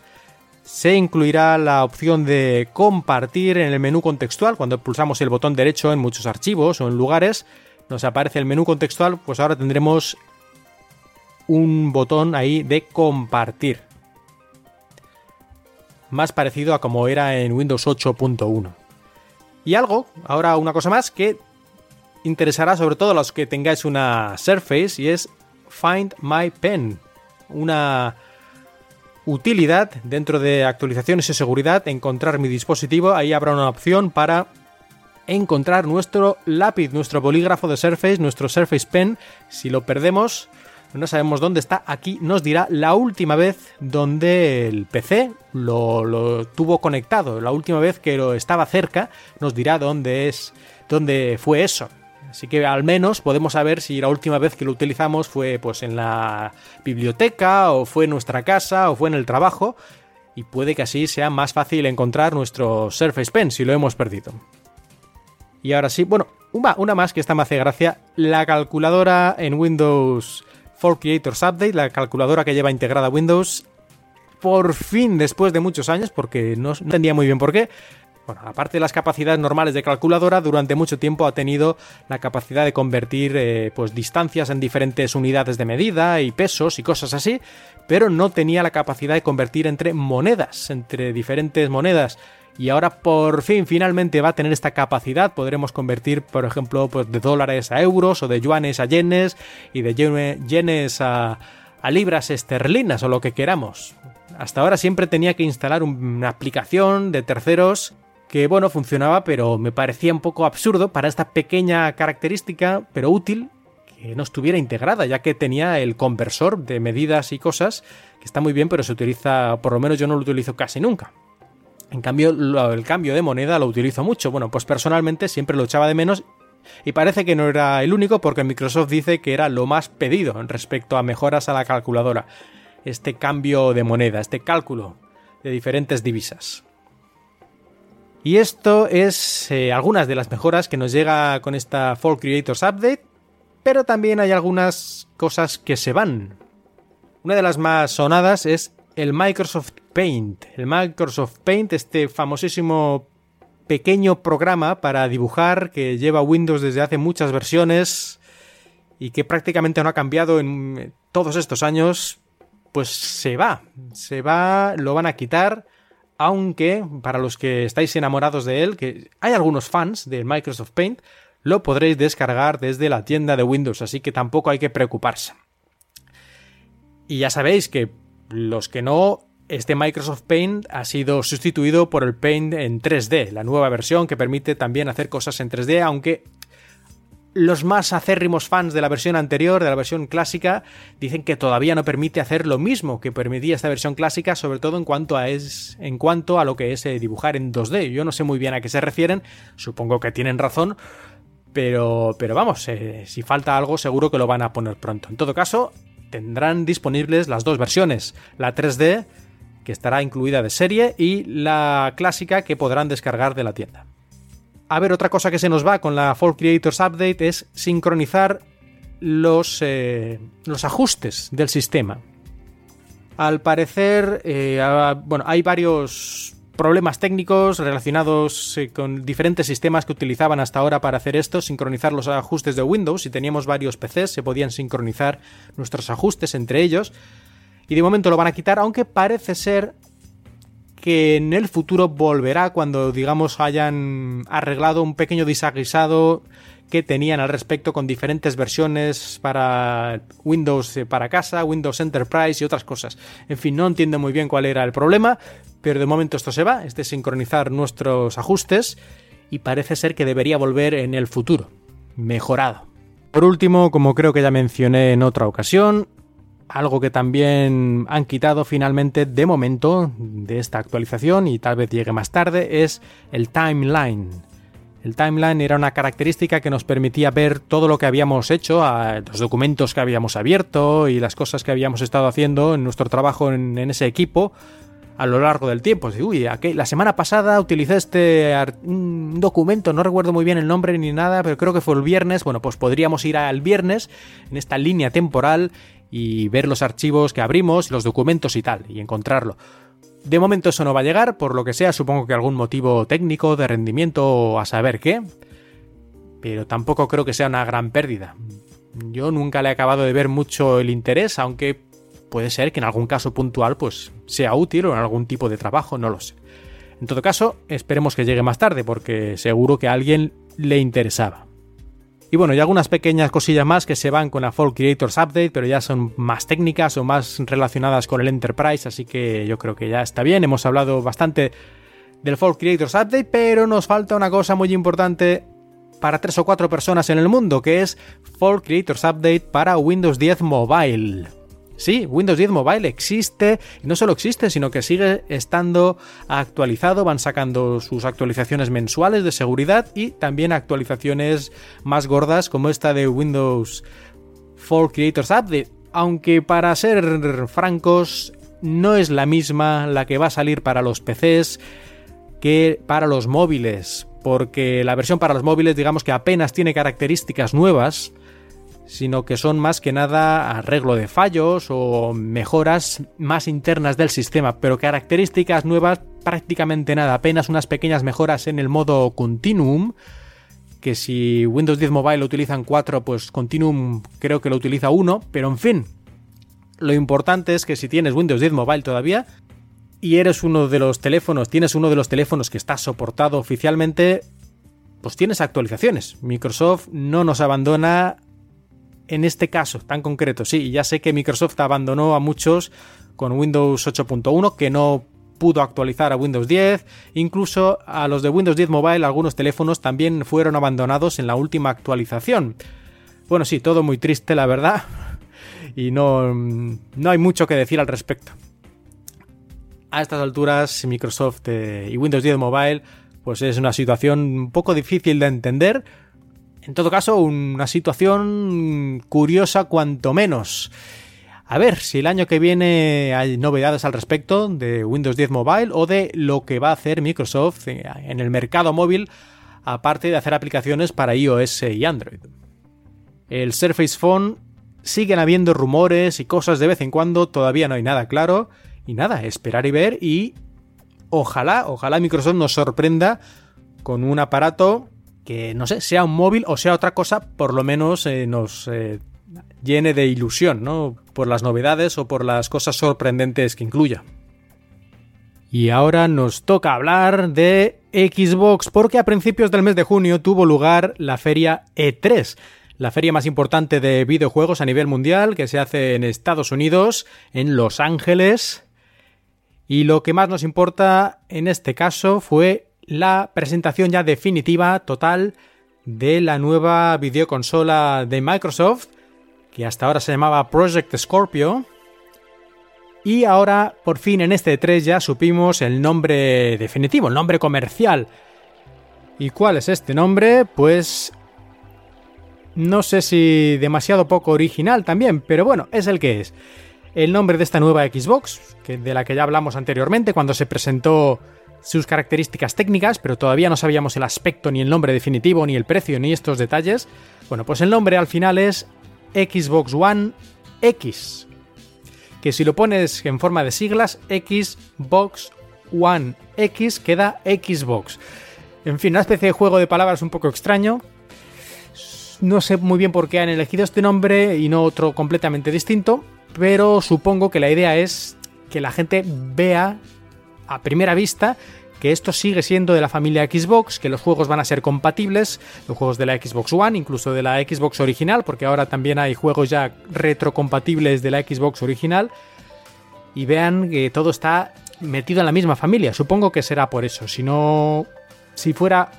se incluirá la opción de compartir en el menú contextual. Cuando pulsamos el botón derecho en muchos archivos o en lugares, nos aparece el menú contextual, pues ahora tendremos un botón ahí de compartir. Más parecido a como era en Windows 8.1. Y algo, ahora una cosa más que interesará sobre todo a los que tengáis una Surface y es Find My Pen. Una utilidad dentro de actualizaciones y seguridad, encontrar mi dispositivo, ahí habrá una opción para encontrar nuestro lápiz, nuestro bolígrafo de Surface, nuestro Surface Pen. Si lo perdemos, no sabemos dónde está, aquí nos dirá la última vez donde el PC lo, tuvo conectado, la última vez que lo estaba cerca, nos dirá dónde es, dónde fue eso. Así que al menos podemos saber si la última vez que lo utilizamos fue pues en la biblioteca o fue en nuestra casa o fue en el trabajo y puede que así sea más fácil encontrar nuestro Surface Pen si lo hemos perdido. Y ahora sí, bueno, una, una más que esta me hace gracia, la calculadora en Windows for Creators Update, la calculadora que lleva integrada Windows, por fin después de muchos años, porque no, entendía muy bien por qué, bueno, aparte de las capacidades normales de calculadora, durante mucho tiempo ha tenido la capacidad de convertir eh, pues, distancias en diferentes unidades de medida y pesos y cosas así, pero no tenía la capacidad de convertir entre monedas, entre diferentes monedas. Y ahora por fin finalmente va a tener esta capacidad. Podremos convertir, por ejemplo, pues, de dólares a euros o de yuanes a yenes y de yenes a, a libras esterlinas o lo que queramos. Hasta ahora siempre tenía que instalar una aplicación de terceros que bueno, funcionaba, pero me parecía un poco absurdo para esta pequeña característica, pero útil, que no estuviera integrada, ya que tenía el conversor de medidas y cosas, que está muy bien, pero se utiliza, por lo menos yo no lo utilizo casi nunca. En cambio, el cambio de moneda lo utilizo mucho. Bueno, pues personalmente siempre lo echaba de menos y parece que no era el único porque Microsoft dice que era lo más pedido respecto a mejoras a la calculadora. Este cambio de moneda, este cálculo de diferentes divisas. Y esto es eh, algunas de las mejoras que nos llega con esta Fall Creators Update, pero también hay algunas cosas que se van. Una de las más sonadas es el Microsoft Paint. El Microsoft Paint, este famosísimo pequeño programa para dibujar que lleva Windows desde hace muchas versiones y que prácticamente no ha cambiado en todos estos años, pues se va. Se va, lo van a quitar aunque para los que estáis enamorados de él, que hay algunos fans de Microsoft Paint, lo podréis descargar desde la tienda de Windows, así que tampoco hay que preocuparse. Y ya sabéis que los que no, este Microsoft Paint ha sido sustituido por el Paint en 3D, la nueva versión que permite también hacer cosas en 3D, aunque los más acérrimos fans de la versión anterior, de la versión clásica, dicen que todavía no permite hacer lo mismo que permitía esta versión clásica, sobre todo en cuanto a, es, en cuanto a lo que es eh, dibujar en 2D. Yo no sé muy bien a qué se refieren, supongo que tienen razón, pero, pero vamos, eh, si falta algo seguro que lo van a poner pronto. En todo caso, tendrán disponibles las dos versiones, la 3D, que estará incluida de serie, y la clásica que podrán descargar de la tienda. A ver, otra cosa que se nos va con la Fall Creators Update es sincronizar los, eh, los ajustes del sistema. Al parecer, eh, bueno, hay varios problemas técnicos relacionados eh, con diferentes sistemas que utilizaban hasta ahora para hacer esto, sincronizar los ajustes de Windows. Si teníamos varios PCs, se podían sincronizar nuestros ajustes entre ellos. Y de momento lo van a quitar, aunque parece ser que en el futuro volverá cuando, digamos, hayan arreglado un pequeño desaguisado que tenían al respecto con diferentes versiones para Windows eh, para casa, Windows Enterprise y otras cosas. En fin, no entiendo muy bien cuál era el problema, pero de momento esto se va, es de sincronizar nuestros ajustes y parece ser que debería volver en el futuro, mejorado. Por último, como creo que ya mencioné en otra ocasión, algo que también han quitado finalmente de momento de esta actualización y tal vez llegue más tarde es el timeline. El timeline era una característica que nos permitía ver todo lo que habíamos hecho, los documentos que habíamos abierto y las cosas que habíamos estado haciendo en nuestro trabajo en, ese equipo a lo largo del tiempo. Uy, la semana pasada utilicé este documento, no recuerdo muy bien el nombre ni nada, pero creo que fue el viernes. Bueno, pues podríamos ir al viernes en esta línea temporal y ver los archivos que abrimos, los documentos y tal, y encontrarlo. De momento eso no va a llegar, por lo que sea, supongo que algún motivo técnico, de rendimiento o a saber qué, pero tampoco creo que sea una gran pérdida. Yo nunca le he acabado de ver mucho el interés, aunque puede ser que en algún caso puntual pues sea útil o en algún tipo de trabajo, no lo sé. En todo caso, esperemos que llegue más tarde, porque seguro que a alguien le interesaba. Y bueno, y algunas pequeñas cosillas más que se van con la Fall Creators Update, pero ya son más técnicas o más relacionadas con el Enterprise, así que yo creo que ya está bien. Hemos hablado bastante del Fall Creators Update, pero nos falta una cosa muy importante para tres o cuatro personas en el mundo, que es Fall Creators Update para Windows 10 Mobile. Sí, Windows 10 Mobile existe, y no solo existe, sino que sigue estando actualizado, van sacando sus actualizaciones mensuales de seguridad y también actualizaciones más gordas como esta de Windows for Creators Update, aunque para ser francos no es la misma la que va a salir para los PCs que para los móviles, porque la versión para los móviles digamos que apenas tiene características nuevas, sino que son más que nada arreglo de fallos o mejoras más internas del sistema, pero características nuevas prácticamente nada, apenas unas pequeñas mejoras en el modo Continuum, que si Windows 10 Mobile lo utilizan 4, pues Continuum creo que lo utiliza 1, pero en fin, lo importante es que si tienes Windows 10 Mobile todavía y eres uno de los teléfonos, tienes uno de los teléfonos que está soportado oficialmente, pues tienes actualizaciones. Microsoft no nos abandona en este caso tan concreto, sí, ya sé que Microsoft abandonó a muchos con Windows 8.1 que no pudo actualizar a Windows 10, incluso a los de Windows 10 Mobile algunos teléfonos también fueron abandonados en la última actualización. Bueno, sí, todo muy triste la verdad [LAUGHS] y no, no hay mucho que decir al respecto. A estas alturas Microsoft eh, y Windows 10 Mobile pues es una situación un poco difícil de entender, en todo caso, una situación curiosa cuanto menos. A ver si el año que viene hay novedades al respecto de Windows 10 Mobile o de lo que va a hacer Microsoft en el mercado móvil, aparte de hacer aplicaciones para iOS y Android. El Surface Phone siguen habiendo rumores y cosas de vez en cuando, todavía no hay nada claro. Y nada, esperar y ver y ojalá, ojalá Microsoft nos sorprenda con un aparato que, no sé, sea un móvil o sea otra cosa, por lo menos eh, nos eh, llene de ilusión, ¿no? Por las novedades o por las cosas sorprendentes que incluya. Y ahora nos toca hablar de Xbox, porque a principios del mes de junio tuvo lugar la feria E3, la feria más importante de videojuegos a nivel mundial, que se hace en Estados Unidos, en Los Ángeles. Y lo que más nos importa en este caso fue la presentación ya definitiva, total, de la nueva videoconsola de Microsoft, que hasta ahora se llamaba Project Scorpio. Y ahora, por fin, en este 3 ya supimos el nombre definitivo, el nombre comercial. ¿Y cuál es este nombre? Pues... No sé si demasiado poco original también, pero bueno, es el que es. El nombre de esta nueva Xbox, que de la que ya hablamos anteriormente cuando se presentó sus características técnicas, pero todavía no sabíamos el aspecto, ni el nombre definitivo, ni el precio, ni estos detalles. Bueno, pues el nombre al final es Xbox One X. Que si lo pones en forma de siglas, Xbox One X queda Xbox. En fin, una especie de juego de palabras un poco extraño. No sé muy bien por qué han elegido este nombre y no otro completamente distinto, pero supongo que la idea es que la gente vea a primera vista que esto sigue siendo de la familia Xbox, que los juegos van a ser compatibles, los juegos de la Xbox One, incluso de la Xbox original, porque ahora también hay juegos ya retrocompatibles de la Xbox original, y vean que todo está metido en la misma familia. Supongo que será por eso. Si no, si fuera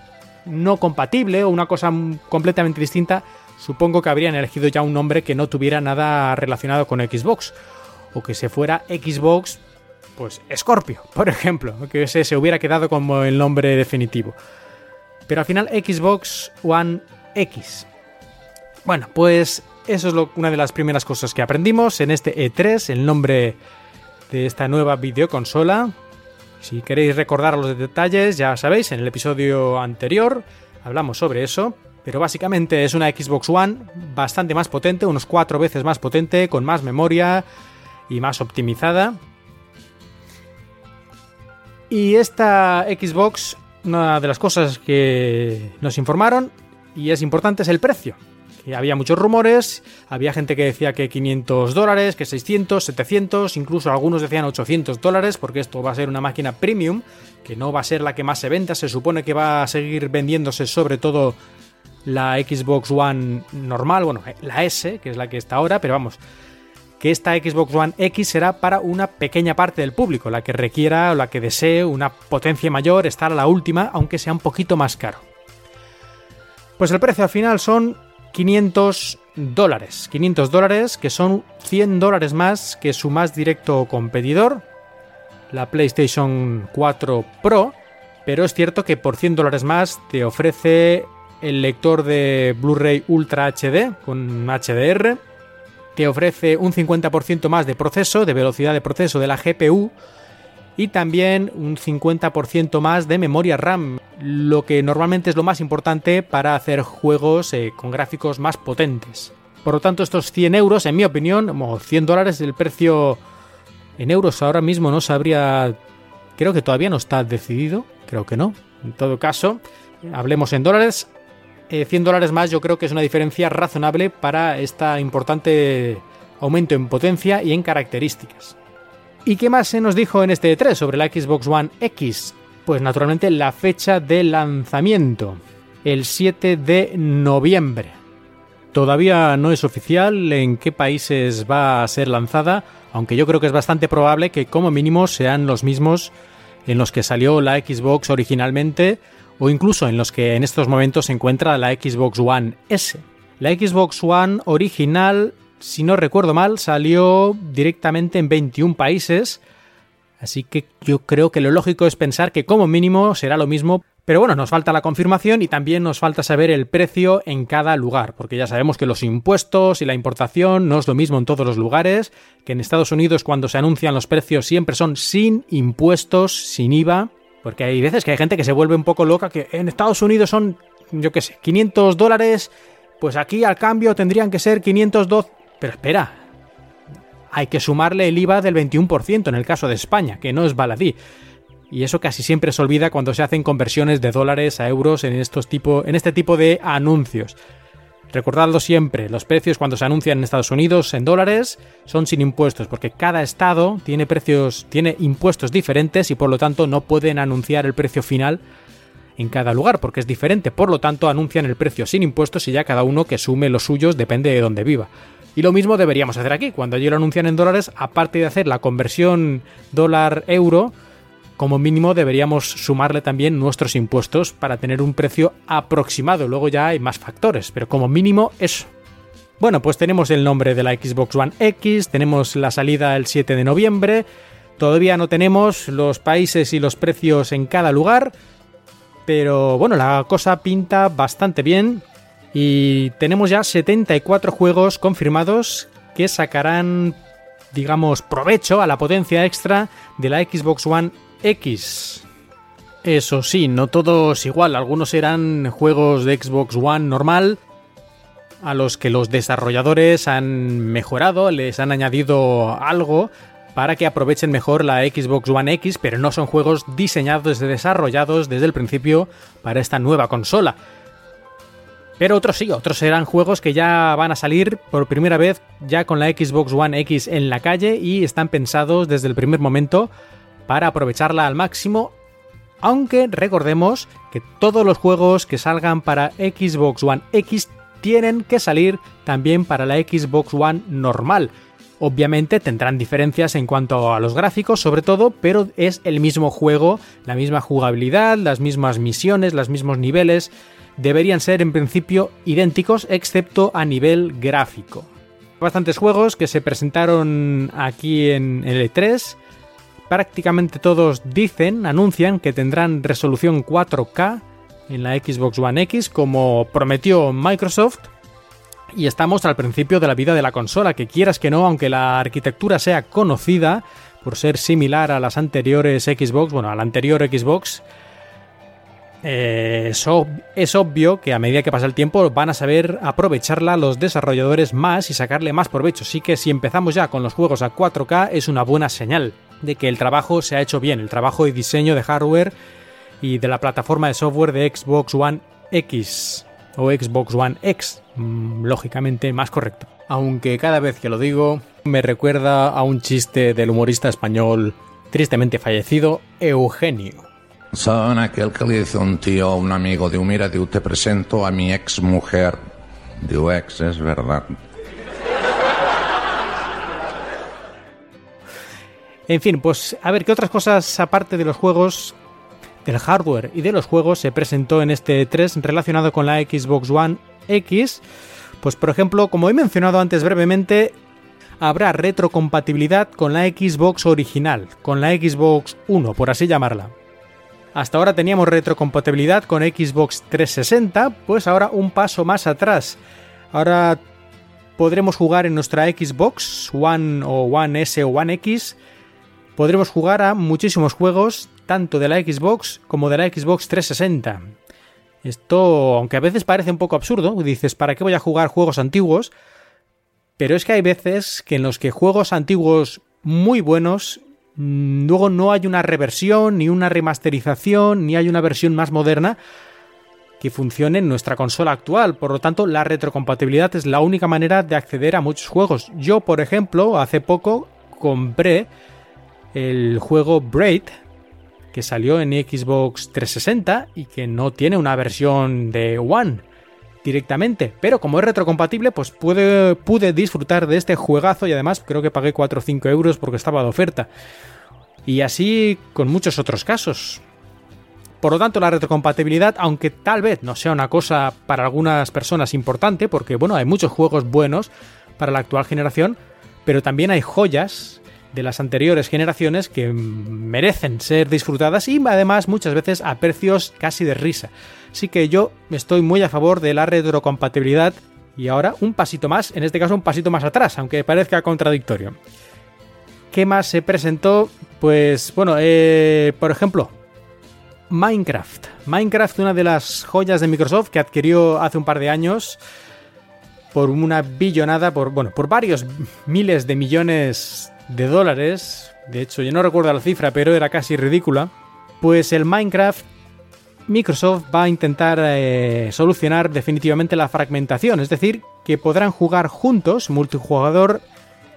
no compatible o una cosa completamente distinta, supongo que habrían elegido ya un nombre que no tuviera nada relacionado con Xbox. O que se fuera Xbox pues Scorpio, [LAUGHS] por ejemplo, que se hubiera quedado como el nombre definitivo. Pero al final Xbox One X. Bueno, pues eso es una de las primeras cosas que aprendimos en este E3, el nombre de esta nueva videoconsola. Si queréis recordar los detalles, ya sabéis, en el episodio anterior hablamos sobre eso. Pero básicamente es una Xbox One bastante más potente, unos cuatro veces más potente, con más memoria y más optimizada. Y esta Xbox, una de las cosas que nos informaron, y es importante, es el precio. Había muchos rumores, había gente que decía que 500 dólares, que 600, 700, incluso algunos decían 800 dólares, porque esto va a ser una máquina premium, que no va a ser la que más se venda, se supone que va a seguir vendiéndose sobre todo la Xbox One normal, bueno, la S, que es la que está ahora, pero vamos, que esta Xbox One X será para una pequeña parte del público, la que requiera o la que desee una potencia mayor, estar a la última, aunque sea un poquito más caro. Pues el precio al final son 500 dólares. 500 dólares que son 100 dólares más que su más directo competidor, la PlayStation 4 Pro, pero es cierto que por 100 dólares más te ofrece el lector de Blu-ray Ultra HD con HDR, te ofrece un 50% más de proceso, de velocidad de proceso de la GPU y también un 50% más de memoria RAM, lo que normalmente es lo más importante para hacer juegos eh, con gráficos más potentes. Por lo tanto, estos 100 euros, en mi opinión, o 100 dólares, el precio en euros ahora mismo no sabría... Creo que todavía no está decidido, creo que no. En todo caso, hablemos en dólares, 100 eh, dólares más yo creo que es una diferencia razonable para este importante aumento en potencia y en características. ¿Y qué más se nos dijo en este E3 sobre la Xbox One X? Pues naturalmente la fecha de lanzamiento, el 7 de noviembre. Todavía no es oficial en qué países va a ser lanzada, aunque yo creo que es bastante probable que como mínimo sean los mismos en los que salió la Xbox originalmente o incluso en los que en estos momentos se encuentra la Xbox One S. La Xbox One original, si no recuerdo mal, salió directamente en 21 países, así que yo creo que lo lógico es pensar que como mínimo será lo mismo. Pero bueno, nos falta la confirmación y también nos falta saber el precio en cada lugar, porque ya sabemos que los impuestos y la importación no es lo mismo en todos los lugares, que en Estados Unidos cuando se anuncian los precios siempre son sin impuestos, sin IVA, porque hay veces que hay gente que se vuelve un poco loca, que en Estados Unidos son, yo qué sé, 500 dólares, pues aquí al cambio tendrían que ser 502... Pero espera, hay que sumarle el IVA del 21% en el caso de España, que no es baladí. Y eso casi siempre se olvida cuando se hacen conversiones de dólares a euros en, estos tipo, en este tipo de anuncios. Recordadlo siempre, los precios cuando se anuncian en Estados Unidos en dólares son sin impuestos, porque cada estado tiene precios, tiene impuestos diferentes y por lo tanto no pueden anunciar el precio final en cada lugar, porque es diferente. Por lo tanto, anuncian el precio sin impuestos y ya cada uno que sume los suyos depende de dónde viva. Y lo mismo deberíamos hacer aquí. Cuando allí lo anuncian en dólares, aparte de hacer la conversión dólar-euro, como mínimo deberíamos sumarle también nuestros impuestos para tener un precio aproximado. Luego ya hay más factores, pero como mínimo eso. Bueno, pues tenemos el nombre de la Xbox One X, tenemos la salida el 7 de noviembre, todavía no tenemos los países y los precios en cada lugar, pero bueno, la cosa pinta bastante bien y tenemos ya 74 juegos confirmados que sacarán, digamos, provecho a la potencia extra de la Xbox One X. Eso sí, no todos igual, algunos eran juegos de Xbox One normal, a los que los desarrolladores han mejorado, les han añadido algo para que aprovechen mejor la Xbox One X, pero no son juegos diseñados y desarrollados desde el principio para esta nueva consola. Pero otros sí, otros serán juegos que ya van a salir por primera vez ya con la Xbox One X en la calle y están pensados desde el primer momento para aprovecharla al máximo, aunque recordemos que todos los juegos que salgan para Xbox One X tienen que salir también para la Xbox One normal. Obviamente tendrán diferencias en cuanto a los gráficos, sobre todo, pero es el mismo juego, la misma jugabilidad, las mismas misiones, los mismos niveles. Deberían ser en principio idénticos, excepto a nivel gráfico. Bastantes juegos que se presentaron aquí en el E3. Prácticamente todos dicen, anuncian que tendrán resolución 4K en la Xbox One X, como prometió Microsoft. Y estamos al principio de la vida de la consola, que quieras que no, aunque la arquitectura sea conocida por ser similar a las anteriores Xbox, bueno, a la anterior Xbox, eh, es obvio que a medida que pasa el tiempo van a saber aprovecharla los desarrolladores más y sacarle más provecho. Así que si empezamos ya con los juegos a 4K es una buena señal de que el trabajo se ha hecho bien, el trabajo de diseño de hardware y de la plataforma de software de Xbox One X o Xbox One X, mm, lógicamente más correcto. Aunque cada vez que lo digo me recuerda a un chiste del humorista español tristemente fallecido, Eugenio. Son aquel que le dice un tío a un amigo, de mira, de te presento a mi ex mujer. Digo, ex, es verdad. En fin, pues a ver, ¿qué otras cosas aparte de los juegos del hardware y de los juegos se presentó en este 3 relacionado con la Xbox One X. Pues por ejemplo, como he mencionado antes brevemente, habrá retrocompatibilidad con la Xbox original, con la Xbox 1, por así llamarla. Hasta ahora teníamos retrocompatibilidad con Xbox 360, pues ahora un paso más atrás. Ahora podremos jugar en nuestra Xbox One o One S o One X. Podremos jugar a muchísimos juegos tanto de la Xbox como de la Xbox 360. Esto, aunque a veces parece un poco absurdo, dices, ¿para qué voy a jugar juegos antiguos? Pero es que hay veces que en los que juegos antiguos muy buenos mm, luego no hay una reversión, ni una remasterización, ni hay una versión más moderna que funcione en nuestra consola actual. Por lo tanto, la retrocompatibilidad es la única manera de acceder a muchos juegos. Yo, por ejemplo, hace poco compré el juego Braid que salió en Xbox 360 y que no tiene una versión de One directamente, pero como es retrocompatible, pues pude, disfrutar de este juegazo y además creo que pagué 4 o 5 euros porque estaba de oferta. Y así con muchos otros casos. Por lo tanto, la retrocompatibilidad, aunque tal vez no sea una cosa para algunas personas importante, porque bueno, hay muchos juegos buenos para la actual generación, pero también hay joyas de las anteriores generaciones que merecen ser disfrutadas y además muchas veces a precios casi de risa. Así que yo estoy muy a favor de la retrocompatibilidad y ahora un pasito más, en este caso un pasito más atrás, aunque parezca contradictorio. ¿Qué más se presentó? Pues bueno, eh, por ejemplo, Minecraft. Minecraft, una de las joyas de Microsoft que adquirió hace un par de años por una billonada, por, bueno, por varios miles de millones de dólares, de hecho yo no recuerdo la cifra, pero era casi ridícula, pues el Minecraft Microsoft va a intentar eh, solucionar definitivamente la fragmentación, es decir, que podrán jugar juntos, multijugador,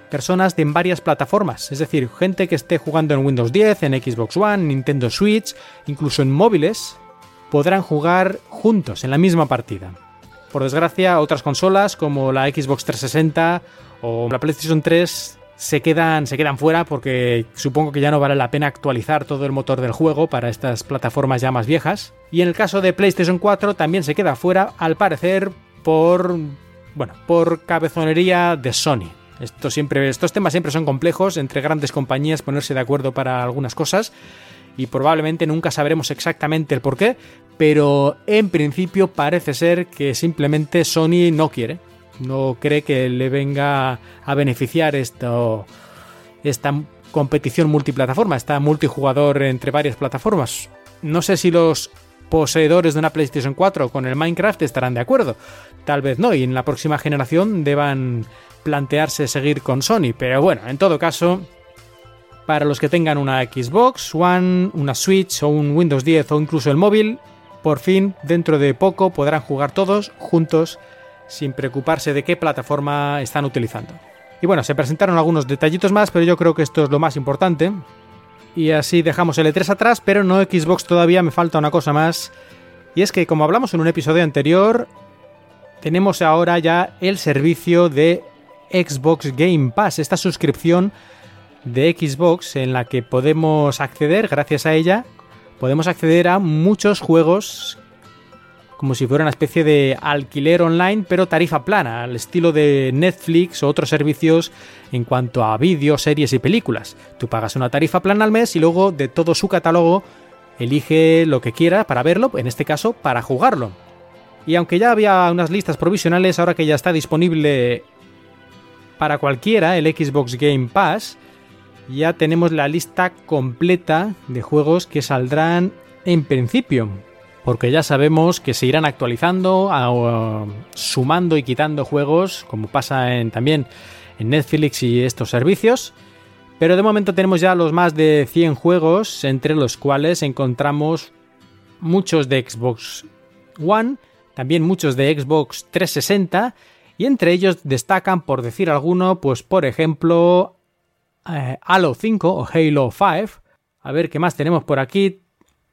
personas de varias plataformas, es decir, gente que esté jugando en Windows 10, en Xbox One, Nintendo Switch, incluso en móviles, podrán jugar juntos en la misma partida. Por desgracia, otras consolas como la Xbox 360 o la PlayStation 3 se quedan, se quedan fuera porque supongo que ya no vale la pena actualizar todo el motor del juego para estas plataformas ya más viejas. Y en el caso de PlayStation 4 también se queda fuera, al parecer, por. bueno, por cabezonería de Sony. Esto siempre, estos temas siempre son complejos entre grandes compañías ponerse de acuerdo para algunas cosas y probablemente nunca sabremos exactamente el por qué, pero en principio parece ser que simplemente Sony no quiere no cree que le venga a beneficiar esto, esta competición multiplataforma, esta multijugador entre varias plataformas. No sé si los poseedores de una PlayStation 4 con el Minecraft estarán de acuerdo. Tal vez no, y en la próxima generación deban plantearse seguir con Sony. Pero bueno, en todo caso, para los que tengan una Xbox One, una Switch o un Windows 10 o incluso el móvil, por fin, dentro de poco podrán jugar todos juntos sin preocuparse de qué plataforma están utilizando. Y bueno, se presentaron algunos detallitos más, pero yo creo que esto es lo más importante. Y así dejamos el E3 atrás, pero no Xbox todavía, me falta una cosa más. Y es que como hablamos en un episodio anterior, tenemos ahora ya el servicio de Xbox Game Pass, esta suscripción de Xbox en la que podemos acceder, gracias a ella, podemos acceder a muchos juegos como si fuera una especie de alquiler online, pero tarifa plana, al estilo de Netflix o otros servicios en cuanto a vídeos, series y películas. Tú pagas una tarifa plana al mes y luego de todo su catálogo elige lo que quiera para verlo, en este caso para jugarlo. Y aunque ya había unas listas provisionales, ahora que ya está disponible para cualquiera el Xbox Game Pass, ya tenemos la lista completa de juegos que saldrán en principio porque ya sabemos que se irán actualizando, sumando y quitando juegos, como pasa también en Netflix y estos servicios. Pero de momento tenemos ya los más de 100 juegos, entre los cuales encontramos muchos de Xbox One, también muchos de Xbox 360, y entre ellos destacan, por decir alguno, pues por ejemplo, eh, Halo 5 o Halo 5. A ver qué más tenemos por aquí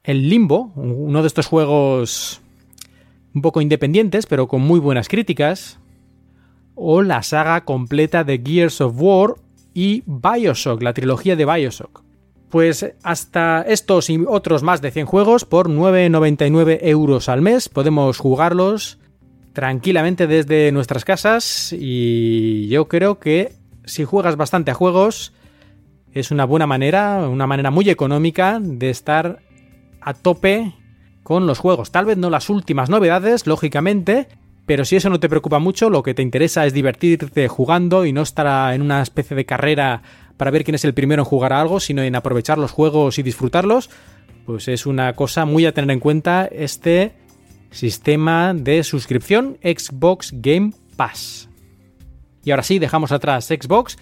el Limbo, uno de estos juegos un poco independientes, pero con muy buenas críticas, o la saga completa de Gears of War y Bioshock, la trilogía de Bioshock. Pues hasta estos y otros más de 100 juegos por 9,99 euros al mes podemos jugarlos tranquilamente desde nuestras casas y yo creo que si juegas bastante a juegos es una buena manera, una manera muy económica de estar a tope con los juegos. Tal vez no las últimas novedades, lógicamente, pero si eso no te preocupa mucho, lo que te interesa es divertirte jugando y no estar en una especie de carrera para ver quién es el primero en jugar a algo, sino en aprovechar los juegos y disfrutarlos, pues es una cosa muy a tener en cuenta este sistema de suscripción Xbox Game Pass. Y ahora sí, dejamos atrás Xbox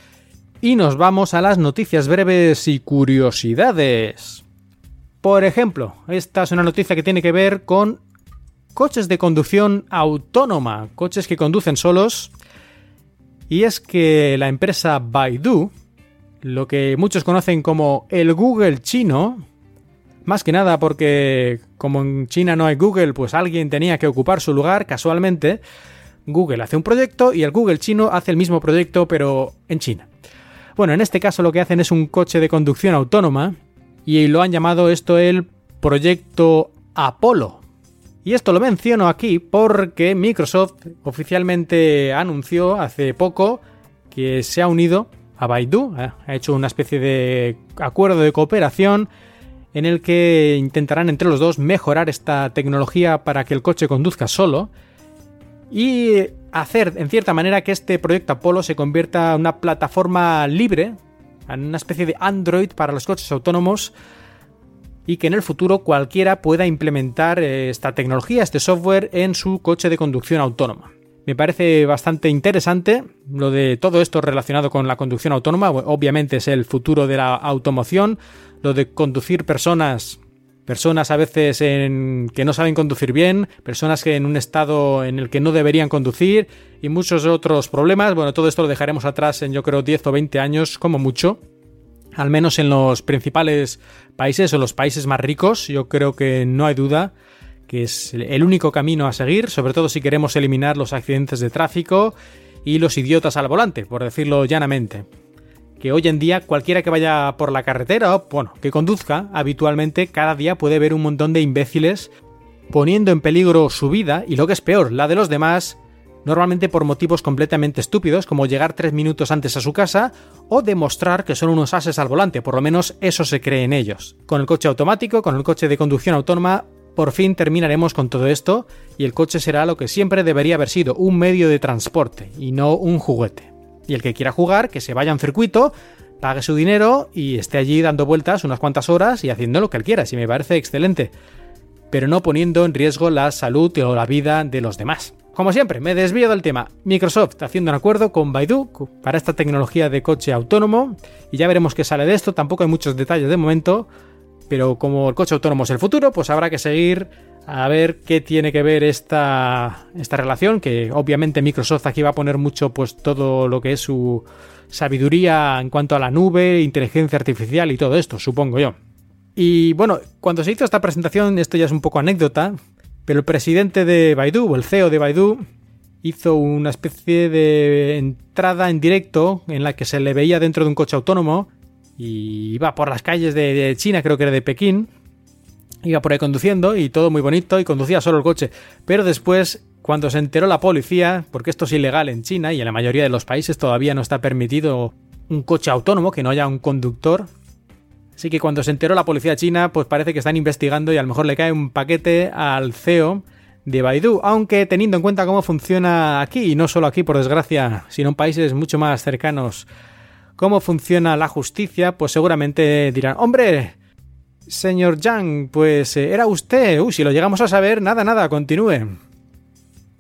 y nos vamos a las noticias breves y curiosidades. Por ejemplo, esta es una noticia que tiene que ver con coches de conducción autónoma, coches que conducen solos. Y es que la empresa Baidu, lo que muchos conocen como el Google chino, más que nada porque como en China no hay Google, pues alguien tenía que ocupar su lugar casualmente. Google hace un proyecto y el Google chino hace el mismo proyecto pero en China. Bueno, en este caso lo que hacen es un coche de conducción autónoma y lo han llamado esto el proyecto Apolo. Y esto lo menciono aquí porque Microsoft oficialmente anunció hace poco que se ha unido a Baidu, ¿eh? ha hecho una especie de acuerdo de cooperación en el que intentarán entre los dos mejorar esta tecnología para que el coche conduzca solo y hacer en cierta manera que este proyecto Apolo se convierta en una plataforma libre una especie de Android para los coches autónomos y que en el futuro cualquiera pueda implementar eh, esta tecnología, este software en su coche de conducción autónoma. Me parece bastante interesante lo de todo esto relacionado con la conducción autónoma. Obviamente es el futuro de la automoción. Lo de conducir personas personas a veces en, que no saben conducir bien, personas que en un estado en el que no deberían conducir y muchos otros problemas. Bueno, todo esto lo dejaremos atrás en yo creo 10 o 20 años como mucho. Al menos en los principales países o los países más ricos, yo creo que no hay duda que es el único camino a seguir, sobre todo si queremos eliminar los accidentes de tráfico y los idiotas al volante, por decirlo llanamente que hoy en día cualquiera que vaya por la carretera o, bueno, que conduzca habitualmente, cada día puede ver un montón de imbéciles poniendo en peligro su vida y lo que es peor, la de los demás, normalmente por motivos completamente estúpidos, como llegar tres minutos antes a su casa o demostrar que son unos ases al volante, por lo menos eso se cree en ellos. Con el coche automático, con el coche de conducción autónoma, por fin terminaremos con todo esto y el coche será lo que siempre debería haber sido, un medio de transporte y no un juguete. Y el que quiera jugar, que se vaya un circuito, pague su dinero y esté allí dando vueltas unas cuantas horas y haciendo lo que él quiera, si me parece excelente. Pero no poniendo en riesgo la salud o la vida de los demás. Como siempre, me desvío del tema. Microsoft haciendo un acuerdo con Baidu para esta tecnología de coche autónomo y ya veremos qué sale de esto. Tampoco hay muchos detalles de momento, Pero como el coche autónomo es el futuro, pues habrá que seguir a ver qué tiene que ver esta, esta relación, que obviamente Microsoft aquí va a poner mucho pues todo lo que es su sabiduría en cuanto a la nube, inteligencia artificial y todo esto, supongo yo. Y bueno, cuando se hizo esta presentación, esto ya es un poco anécdota, pero el presidente de Baidu, o el CEO de Baidu, hizo una especie de entrada en directo en la que se le veía dentro de un coche autónomo y iba por las calles de China, creo que era de Pekín, iba por ahí conduciendo y todo muy bonito y conducía solo el coche. Pero después, cuando se enteró la policía, porque esto es ilegal en China y en la mayoría de los países todavía no está permitido un coche autónomo, que no haya un conductor. Así que cuando se enteró la policía china, pues parece que están investigando y a lo mejor le cae un paquete al CEO de Baidu, aunque teniendo en cuenta cómo funciona aquí, y no solo aquí por desgracia, sino en países mucho más cercanos, cómo funciona la justicia, pues seguramente dirán, hombre, Señor Yang, pues eh, era usted. Uy, si lo llegamos a saber, nada, nada, continúe.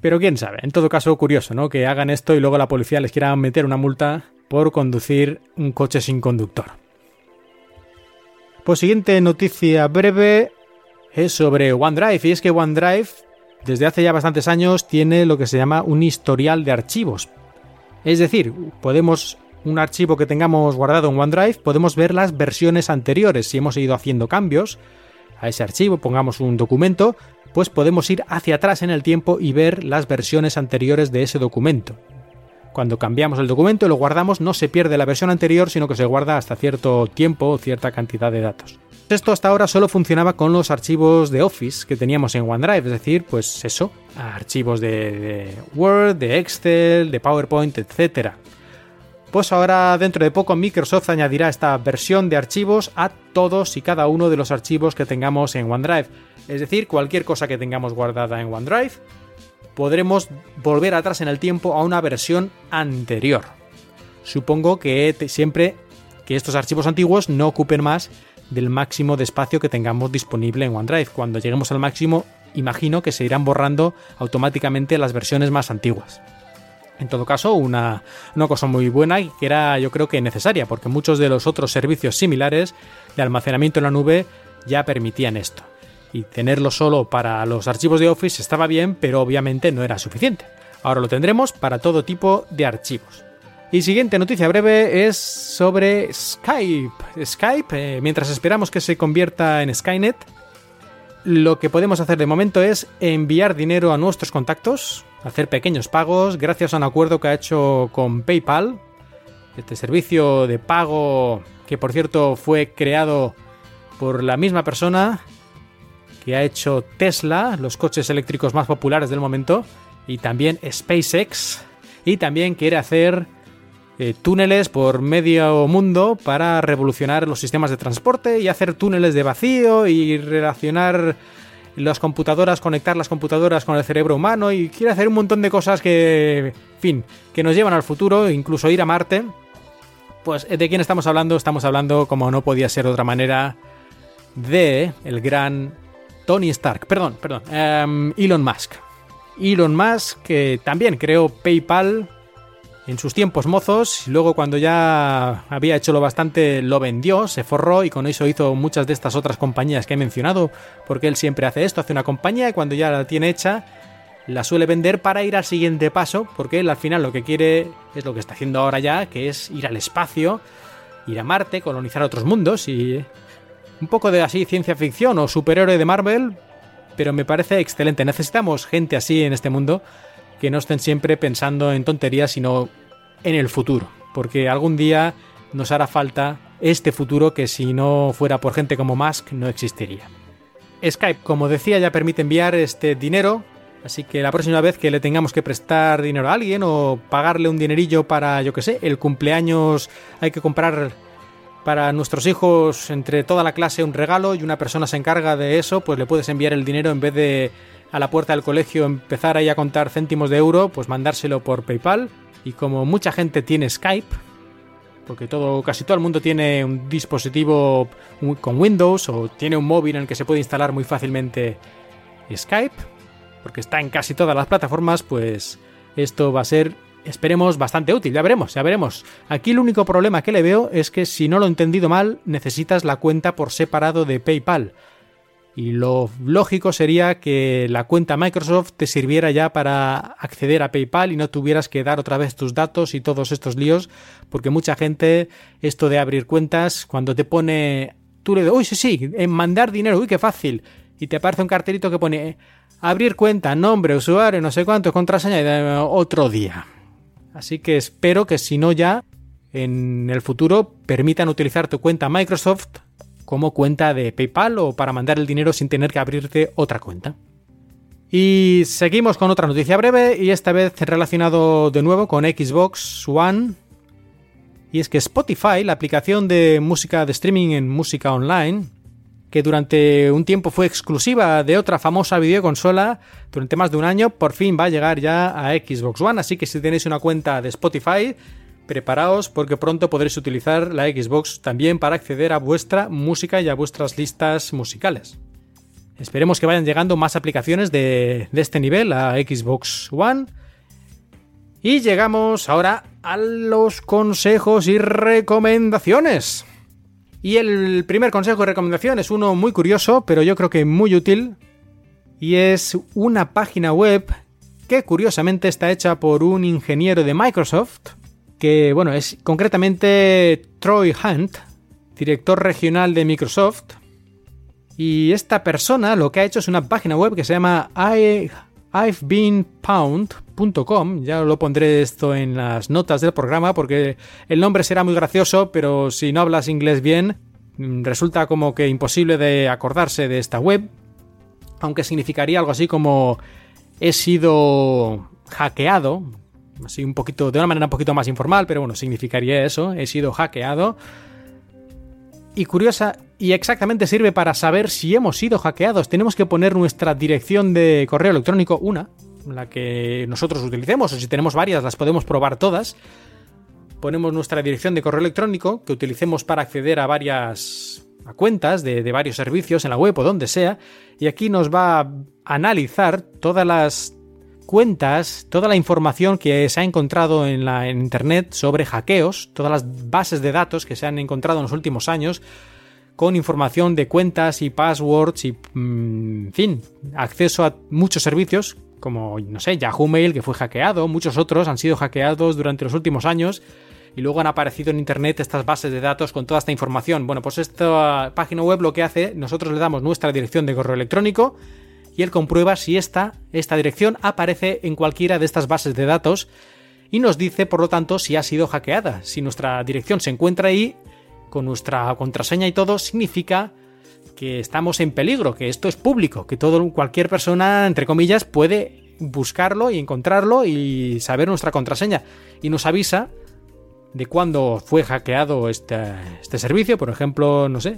Pero quién sabe, en todo caso curioso, ¿no? Que hagan esto y luego la policía les quiera meter una multa por conducir un coche sin conductor. Pues siguiente noticia breve es sobre OneDrive. Y es que OneDrive, desde hace ya bastantes años, tiene lo que se llama un historial de archivos. Es decir, podemos un archivo que tengamos guardado en OneDrive, podemos ver las versiones anteriores. Si hemos ido haciendo cambios a ese archivo, pongamos un documento, pues podemos ir hacia atrás en el tiempo y ver las versiones anteriores de ese documento. Cuando cambiamos el documento y lo guardamos, no se pierde la versión anterior, sino que se guarda hasta cierto tiempo o cierta cantidad de datos. Esto hasta ahora solo funcionaba con los archivos de Office que teníamos en OneDrive, es decir, pues eso, archivos de, de Word, de Excel, de PowerPoint, etcétera. Pues ahora dentro de poco Microsoft añadirá esta versión de archivos a todos y cada uno de los archivos que tengamos en OneDrive. Es decir, cualquier cosa que tengamos guardada en OneDrive, podremos volver atrás en el tiempo a una versión anterior. Supongo que siempre que estos archivos antiguos no ocupen más del máximo de espacio que tengamos disponible en OneDrive. Cuando lleguemos al máximo, imagino que se irán borrando automáticamente las versiones más antiguas. En todo caso, una, cosa muy buena y que era yo creo que necesaria, porque muchos de los otros servicios similares de almacenamiento en la nube ya permitían esto. Y tenerlo solo para los archivos de Office estaba bien, pero obviamente no era suficiente. Ahora lo tendremos para todo tipo de archivos. Y siguiente noticia breve es sobre Skype. Skype, eh, mientras esperamos que se convierta en Skynet, lo que podemos hacer de momento es enviar dinero a nuestros contactos, hacer pequeños pagos gracias a un acuerdo que ha hecho con PayPal, este servicio de pago que por cierto fue creado por la misma persona que ha hecho Tesla, los coches eléctricos más populares del momento, y también SpaceX, y también quiere hacer eh, túneles por medio mundo para revolucionar los sistemas de transporte y hacer túneles de vacío y relacionar las computadoras, conectar las computadoras con el cerebro humano y quiere hacer un montón de cosas que, fin, que nos llevan al futuro, incluso ir a Marte. Pues, ¿de quién estamos hablando? Estamos hablando, como no podía ser de otra manera, de el gran Tony Stark, perdón, perdón, em, Elon Musk. Elon Musk, que también creó PayPal en sus tiempos mozos, luego cuando ya había hecho lo bastante lo vendió, se forró y con eso hizo muchas de estas otras compañías que he mencionado, porque él siempre hace esto, hace una compañía y cuando ya la tiene hecha, la suele vender para ir al siguiente paso, porque él al final lo que quiere es lo que está haciendo ahora ya, que es ir al espacio, ir a Marte, colonizar otros mundos y un poco de así ciencia ficción o superhéroe de Marvel, pero me parece excelente. Necesitamos gente así en este mundo que no estén siempre pensando en tonterías, sino en el futuro, porque algún día nos hará falta este futuro que si no fuera por gente como Musk no existiría. Skype, como decía, ya permite enviar este dinero, así que la próxima vez que le tengamos que prestar dinero a alguien o pagarle un dinerillo para, yo que sé, el cumpleaños hay que comprar para nuestros hijos entre toda la clase un regalo y una persona se encarga de eso, pues le puedes enviar el dinero en vez de a la puerta del colegio empezar ahí a contar céntimos de euro, pues mandárselo por PayPal. Y como mucha gente tiene Skype, porque todo, casi todo el mundo tiene un dispositivo con Windows o tiene un móvil en el que se puede instalar muy fácilmente Skype, porque está en casi todas las plataformas, pues esto va a ser esperemos bastante útil, ya veremos, ya veremos. Aquí el único problema que le veo es que si no lo he entendido mal, necesitas la cuenta por separado de PayPal. Y lo lógico sería que la cuenta Microsoft te sirviera ya para acceder a PayPal y no tuvieras que dar otra vez tus datos y todos estos líos, porque mucha gente, esto de abrir cuentas, cuando te pone, tú le dices, uy, sí, sí, en mandar dinero, uy, qué fácil, y te aparece un cartelito que pone abrir cuenta, nombre, usuario, no sé cuánto, contraseña y otro día. Así que espero que si no ya, en el futuro permitan utilizar tu cuenta Microsoft como cuenta de PayPal o para mandar el dinero sin tener que abrirte otra cuenta. Y seguimos con otra noticia breve y esta vez relacionado de nuevo con Xbox One. Y es que Spotify, la aplicación de música de streaming en música online, que durante un tiempo fue exclusiva de otra famosa videoconsola, durante más de un año, por fin va a llegar ya a Xbox One. Así que si tenéis una cuenta de Spotify, preparaos porque pronto podréis utilizar la Xbox también para acceder a vuestra música y a vuestras listas musicales. Esperemos que vayan llegando más aplicaciones de, este nivel a Xbox One. Y llegamos ahora a los consejos y recomendaciones. Y el primer consejo y recomendación es uno muy curioso, pero yo creo que muy útil. Y es una página web que curiosamente está hecha por un ingeniero de Microsoft que, bueno, es concretamente Troy Hunt, director regional de Microsoft. Y esta persona lo que ha hecho es una página web que se llama I'veBeenPound.com. Ya lo pondré esto en las notas del programa porque el nombre será muy gracioso, pero si no hablas inglés bien, resulta como que imposible de acordarse de esta web. Aunque significaría algo así como he sido hackeado, así un poquito, de una manera un poquito más informal, pero bueno, significaría eso, he sido hackeado. Y curiosa, y exactamente sirve para saber si hemos sido hackeados. Tenemos que poner nuestra dirección de correo electrónico, una, la que nosotros utilicemos, o si tenemos varias, las podemos probar todas. Ponemos nuestra dirección de correo electrónico que utilicemos para acceder a varias cuentas de, de varios servicios en la web o donde sea. Y aquí nos va a analizar todas las cuentas toda la información que se ha encontrado en, la, Internet sobre hackeos, todas las bases de datos que se han encontrado en los últimos años, con información de cuentas y passwords y, mm, en fin, acceso a muchos servicios, como, no sé, Yahoo Mail, que fue hackeado, muchos otros han sido hackeados durante los últimos años y luego han aparecido en Internet estas bases de datos con toda esta información. Bueno, pues esta página web lo que hace, nosotros le damos nuestra dirección de correo electrónico, y él comprueba si esta, esta dirección aparece en cualquiera de estas bases de datos y nos dice, por lo tanto, si ha sido hackeada. Si nuestra dirección se encuentra ahí, con nuestra contraseña y todo, significa que estamos en peligro, que esto es público, que todo, cualquier persona, entre comillas, puede buscarlo y encontrarlo y saber nuestra contraseña. Y nos avisa de cuándo fue hackeado este, este servicio, por ejemplo, no sé,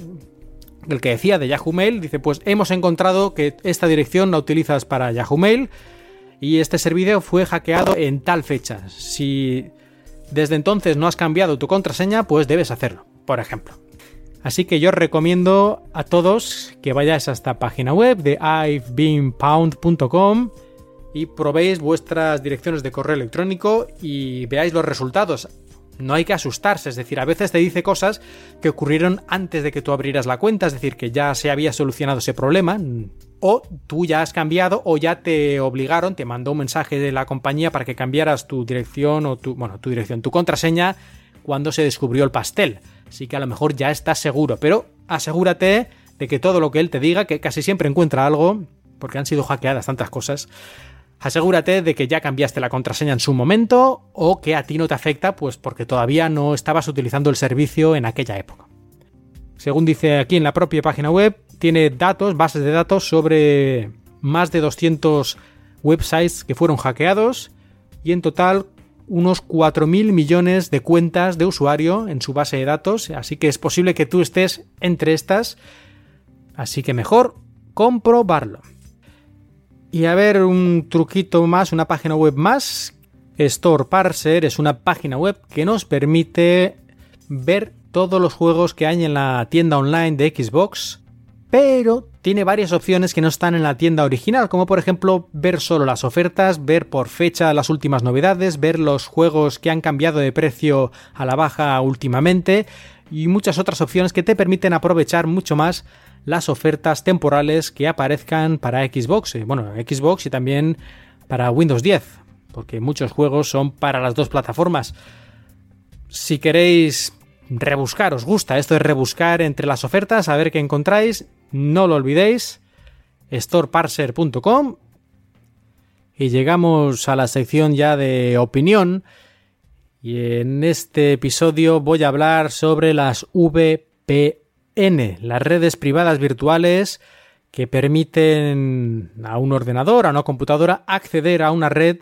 el que decía de Yahoo Mail, dice, pues hemos encontrado que esta dirección la utilizas para Yahoo Mail y este servicio fue hackeado en tal fecha. Si desde entonces no has cambiado tu contraseña, pues debes hacerlo, por ejemplo. Así que yo recomiendo a todos que vayáis a esta página web de i'vebeenpound.com y probéis vuestras direcciones de correo electrónico y veáis los resultados no hay que asustarse, es decir, a veces te dice cosas que ocurrieron antes de que tú abrieras la cuenta, es decir, que ya se había solucionado ese problema, o tú ya has cambiado o ya te obligaron, te mandó un mensaje de la compañía para que cambiaras tu dirección o tu, bueno, tu dirección, tu contraseña cuando se descubrió el pastel. Así que a lo mejor ya estás seguro, pero asegúrate de que todo lo que él te diga, que casi siempre encuentra algo, porque han sido hackeadas tantas cosas, Asegúrate de que ya cambiaste la contraseña en su momento o que a ti no te afecta, pues porque todavía no estabas utilizando el servicio en aquella época. Según dice aquí en la propia página web, tiene datos, bases de datos sobre más de 200 websites que fueron hackeados y en total unos 4.000 millones de cuentas de usuario en su base de datos, así que es posible que tú estés entre estas, así que mejor comprobarlo. Y a ver, un truquito más, una página web más. Store Parser es una página web que nos permite ver todos los juegos que hay en la tienda online de Xbox, pero tiene varias opciones que no están en la tienda original, como por ejemplo ver solo las ofertas, ver por fecha las últimas novedades, ver los juegos que han cambiado de precio a la baja últimamente y muchas otras opciones que te permiten aprovechar mucho más las ofertas temporales que aparezcan para Xbox, eh, bueno, Xbox y también para Windows 10, porque muchos juegos son para las dos plataformas. Si queréis rebuscar, os gusta esto de rebuscar entre las ofertas, a ver qué encontráis, no lo olvidéis, storeparser.com y llegamos a la sección ya de opinión y en este episodio voy a hablar sobre las VPN, las redes privadas virtuales que permiten a un ordenador, a una computadora, acceder a una red,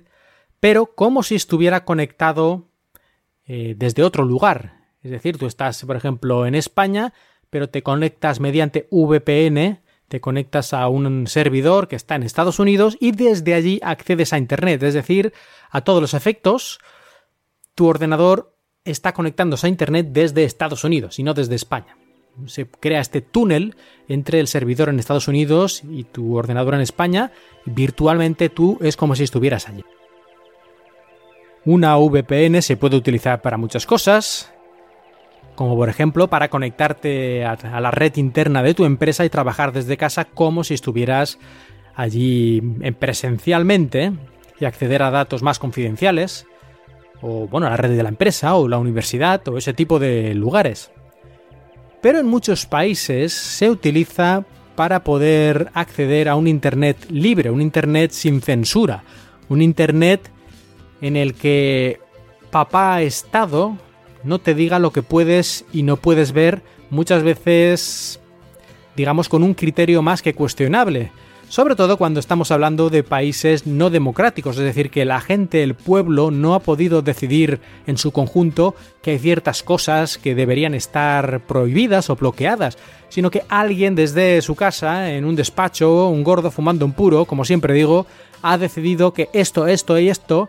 pero como si estuviera conectado eh, desde otro lugar. Es decir, tú estás, por ejemplo, en España, pero te conectas mediante VPN, te conectas a un servidor que está en Estados Unidos y desde allí accedes a Internet. Es decir, a todos los efectos, tu ordenador está conectándose a Internet desde Estados Unidos y no desde España. Se crea este túnel entre el servidor en Estados Unidos y tu ordenador en España. Virtualmente tú es como si estuvieras allí. Una VPN se puede utilizar para muchas cosas, como por ejemplo para conectarte a, la red interna de tu empresa y trabajar desde casa como si estuvieras allí presencialmente y acceder a datos más confidenciales, o bueno, a la red de la empresa o la universidad o ese tipo de lugares. Pero en muchos países se utiliza para poder acceder a un Internet libre, un Internet sin censura, un Internet en el que papá Estado no te diga lo que puedes y no puedes ver muchas veces, digamos, con un criterio más que cuestionable. Sobre todo cuando estamos hablando de países no democráticos, es decir, que la gente, el pueblo, no ha podido decidir en su conjunto que hay ciertas cosas que deberían estar prohibidas o bloqueadas, sino que alguien desde su casa, en un despacho, un gordo fumando un puro, como siempre digo, ha decidido que esto, esto y esto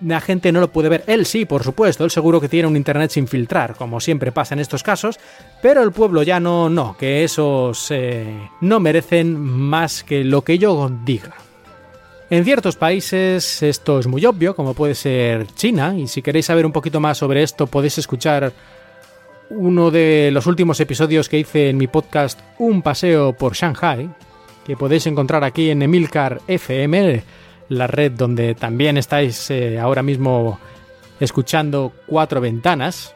la gente no lo puede ver. Él sí, por supuesto, él seguro que tiene un internet sin filtrar, como siempre pasa en estos casos, pero el pueblo ya no, no, que esos no merecen más que lo que yo diga. En ciertos países esto es muy obvio, como puede ser China, y si queréis saber un poquito más sobre esto podéis escuchar uno de los últimos episodios que hice en mi podcast Un paseo por Shanghai, que podéis encontrar aquí en Emilcar FM, la red donde también estáis eh, ahora mismo escuchando cuatro ventanas.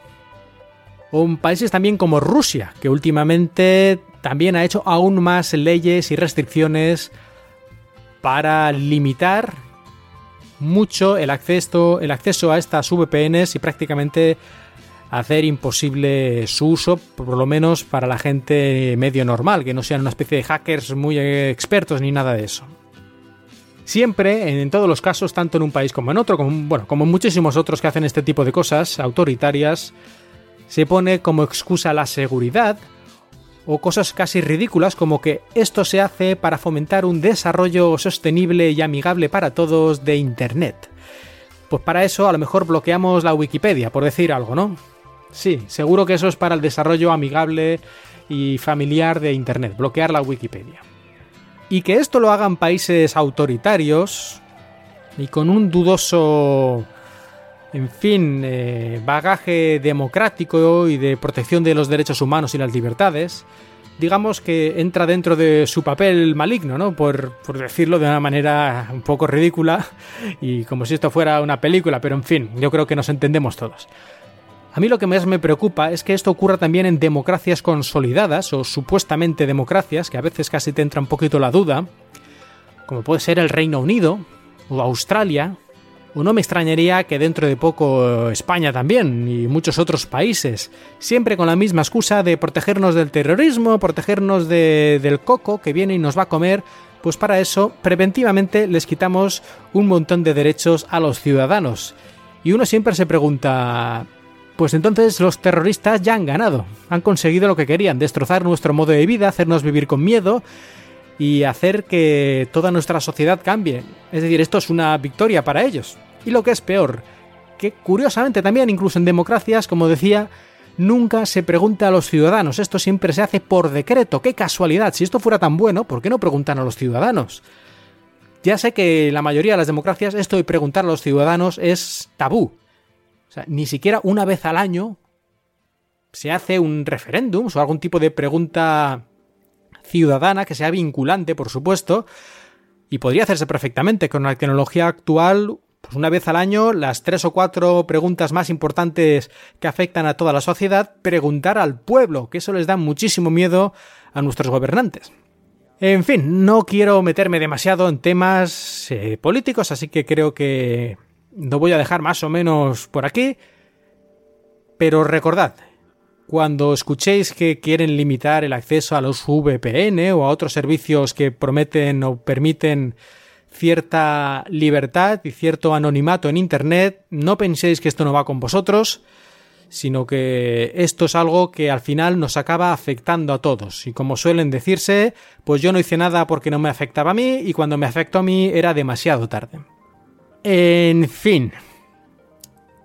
O países también como Rusia, que últimamente también ha hecho aún más leyes y restricciones para limitar mucho el acceso, el acceso a estas VPNs y prácticamente hacer imposible su uso, por lo menos para la gente medio normal, que no sean una especie de hackers muy expertos ni nada de eso. Siempre, en, todos los casos, tanto en un país como en otro, como, bueno, como muchísimos otros que hacen este tipo de cosas autoritarias, se pone como excusa la seguridad o cosas casi ridículas como que esto se hace para fomentar un desarrollo sostenible y amigable para todos de Internet. Pues para eso a lo mejor bloqueamos la Wikipedia, por decir algo, ¿no? Sí, seguro que eso es para el desarrollo amigable y familiar de Internet, bloquear la Wikipedia. Y que esto lo hagan países autoritarios y con un dudoso, en fin, eh, bagaje democrático y de protección de los derechos humanos y las libertades, digamos que entra dentro de su papel maligno, ¿no? Por, por, decirlo de una manera un poco ridícula y como si esto fuera una película, pero en fin, yo creo que nos entendemos todos. A mí lo que más me preocupa es que esto ocurra también en democracias consolidadas o supuestamente democracias, que a veces casi te entra un poquito la duda, como puede ser el Reino Unido o Australia, o no me extrañaría que dentro de poco España también y muchos otros países, siempre con la misma excusa de protegernos del terrorismo, protegernos del coco que viene y nos va a comer, pues para eso preventivamente les quitamos un montón de derechos a los ciudadanos. Y uno siempre se pregunta, pues entonces los terroristas ya han ganado, han conseguido lo que querían, destrozar nuestro modo de vida, hacernos vivir con miedo y hacer que toda nuestra sociedad cambie. Es decir, esto es una victoria para ellos. Y lo que es peor, que curiosamente también, incluso en democracias, como decía, nunca se pregunta a los ciudadanos. Esto siempre se hace por decreto. ¡Qué casualidad! Si esto fuera tan bueno, ¿por qué no preguntan a los ciudadanos? Ya sé que la mayoría de las democracias esto de preguntar a los ciudadanos es tabú. Sea, ni siquiera una vez al año se hace un referéndum o algún tipo de pregunta ciudadana que sea vinculante, por supuesto, y podría hacerse perfectamente con la tecnología actual. Pues una vez al año, las tres o cuatro preguntas más importantes que afectan a toda la sociedad, preguntar al pueblo, que eso les da muchísimo miedo a nuestros gobernantes. En fin, no quiero meterme demasiado en temas eh, políticos, así que creo que lo voy a dejar más o menos por aquí. Pero recordad, cuando escuchéis que quieren limitar el acceso a los VPN o a otros servicios que prometen o permiten cierta libertad y cierto anonimato en Internet, no penséis que esto no va con vosotros, sino que esto es algo que al final nos acaba afectando a todos. Y como suelen decirse, pues yo no hice nada porque no me afectaba a mí y cuando me afectó a mí era demasiado tarde. En fin.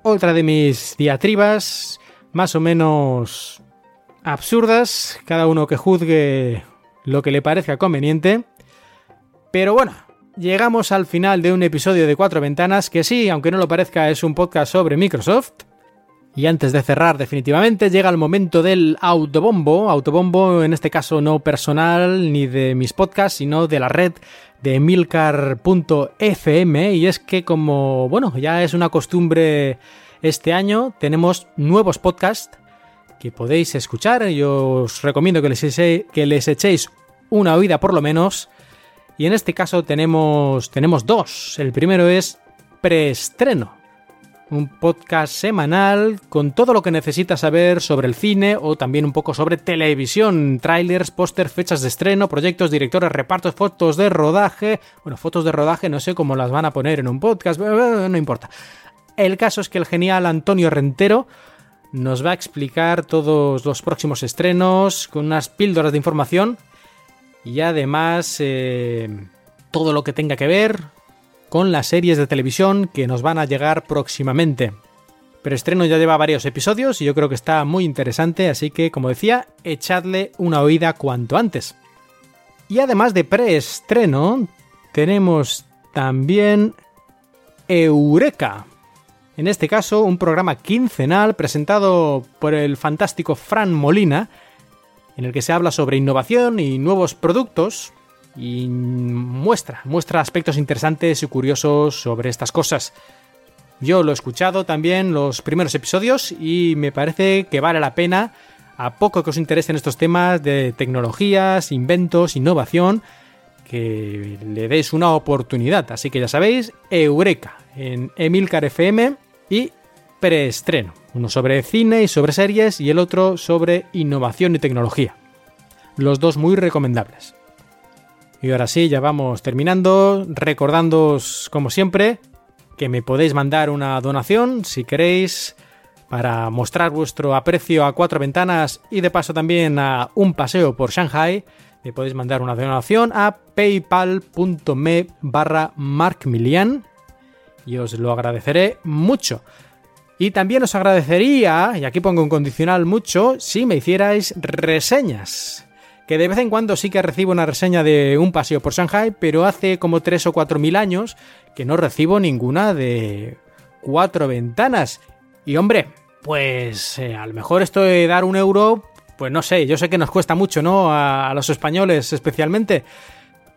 Otra de mis diatribas más o menos absurdas, cada uno que juzgue lo que le parezca conveniente. Pero bueno, llegamos al final de un episodio de Cuatro Ventanas, que sí, aunque no lo parezca, es un podcast sobre Microsoft. Y antes de cerrar definitivamente, llega el momento del autobombo, autobombo en este caso no personal ni de mis podcasts, sino de la red de milcar.fm. Y es que como, bueno, ya es una costumbre este año tenemos nuevos podcasts que podéis escuchar. Yo os recomiendo que les, que les echéis una oída por lo menos. Y en este caso tenemos, tenemos dos. El primero es Preestreno. Un podcast semanal con todo lo que necesitas saber sobre el cine o también un poco sobre televisión, trailers, póster, fechas de estreno, proyectos, directores, repartos, fotos de rodaje. Bueno, fotos de rodaje no sé cómo las van a poner en un podcast, no importa. El caso es que el genial Antonio Rentero nos va a explicar todos los próximos estrenos con unas píldoras de información y además eh, todo lo que tenga que ver con las series de televisión que nos van a llegar próximamente. Preestreno ya lleva varios episodios y yo creo que está muy interesante, así que como decía, echadle una oída cuanto antes. Y además de preestreno, tenemos también Eureka, en este caso un programa quincenal presentado por el fantástico Fran Molina, en el que se habla sobre innovación y nuevos productos y muestra, muestra aspectos interesantes y curiosos sobre estas cosas. Yo lo he escuchado también los primeros episodios y me parece que vale la pena, a poco que os interesen estos temas de tecnologías, inventos, innovación, que le deis una oportunidad. Así que ya sabéis, Eureka en Emilcar FM y preestreno. Uno sobre cine y sobre series y el otro sobre innovación y tecnología. Los dos muy recomendables. Y ahora sí, ya vamos terminando, recordándoos, como siempre, que me podéis mandar una donación si queréis para mostrar vuestro aprecio a cuatro ventanas y de paso también a un paseo por Shanghai. Me podéis mandar una donación a paypal.me barra markmilian y os lo agradeceré mucho. Y también os agradecería, y aquí pongo un condicional mucho, si me hicierais reseñas. Que de vez en cuando sí que recibo una reseña de un paseo por Shanghai, pero hace como 3 o 4 mil años que no recibo ninguna de cuatro ventanas. Y hombre, pues eh, a lo mejor esto de dar un euro, pues no sé, yo sé que nos cuesta mucho, ¿no? a los españoles especialmente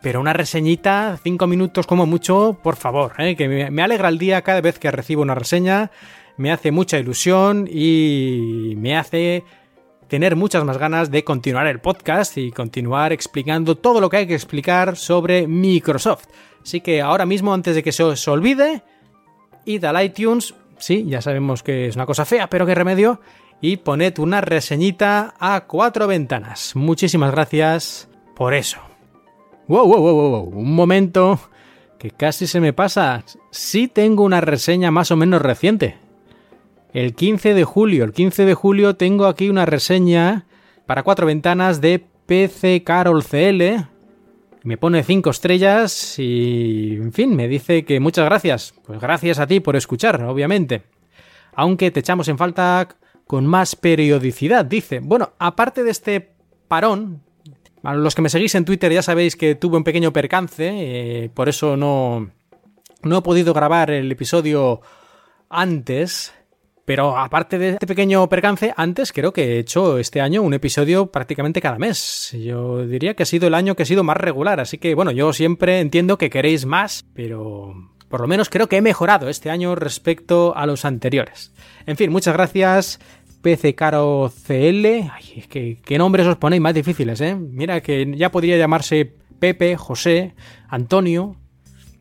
pero una reseñita, cinco minutos como mucho, por favor, ¿eh? que me, alegra el día cada vez que recibo una reseña, me hace mucha ilusión y me hace tener muchas más ganas de continuar el podcast y continuar explicando todo lo que hay que explicar sobre Microsoft. Así que ahora mismo, antes de que se os olvide, id al iTunes, sí, ya sabemos que es una cosa fea, pero qué remedio, y poned una reseñita a cuatro ventanas. Muchísimas gracias por eso. Wow, wow, wow, wow, un momento que casi se me pasa. Sí tengo una reseña más o menos reciente. El 15 de julio, el 15 de julio tengo aquí una reseña para cuatro ventanas de PC Carol CL. Me pone cinco estrellas y, en fin, me dice que muchas gracias. Pues gracias a ti por escuchar, obviamente. Aunque te echamos en falta con más periodicidad, dice. Bueno, aparte de este parón, a los que me seguís en Twitter ya sabéis que tuve un pequeño percance, eh, por eso no, no he podido grabar el episodio antes. Pero aparte de este pequeño percance, antes creo que he hecho este año un episodio prácticamente cada mes. Yo diría que ha sido el año que ha sido más regular, así que bueno, yo siempre entiendo que queréis más, pero por lo menos creo que he mejorado este año respecto a los anteriores. En fin, muchas gracias. PC Caro CL. Ay, que, qué nombres os ponéis más difíciles, ¿eh? Mira que ya podría llamarse Pepe, José, Antonio.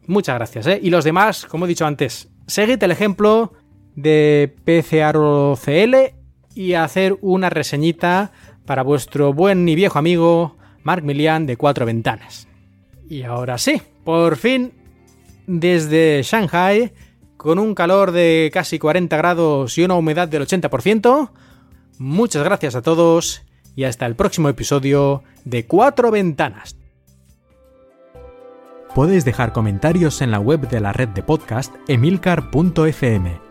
Muchas gracias, ¿eh? Y los demás, como he dicho antes, seguid el ejemplo de PCAROCL y hacer una reseñita para vuestro buen y viejo amigo Mark Milian de Cuatro Ventanas. Y ahora sí, por fin, desde Shanghai, con un calor de casi 40 grados y una humedad del 80%, muchas gracias a todos y hasta el próximo episodio de Cuatro Ventanas. Puedes dejar comentarios en la web de la red de podcast emilcar.fm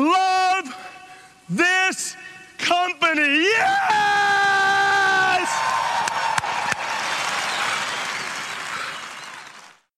Love this company. Yeah!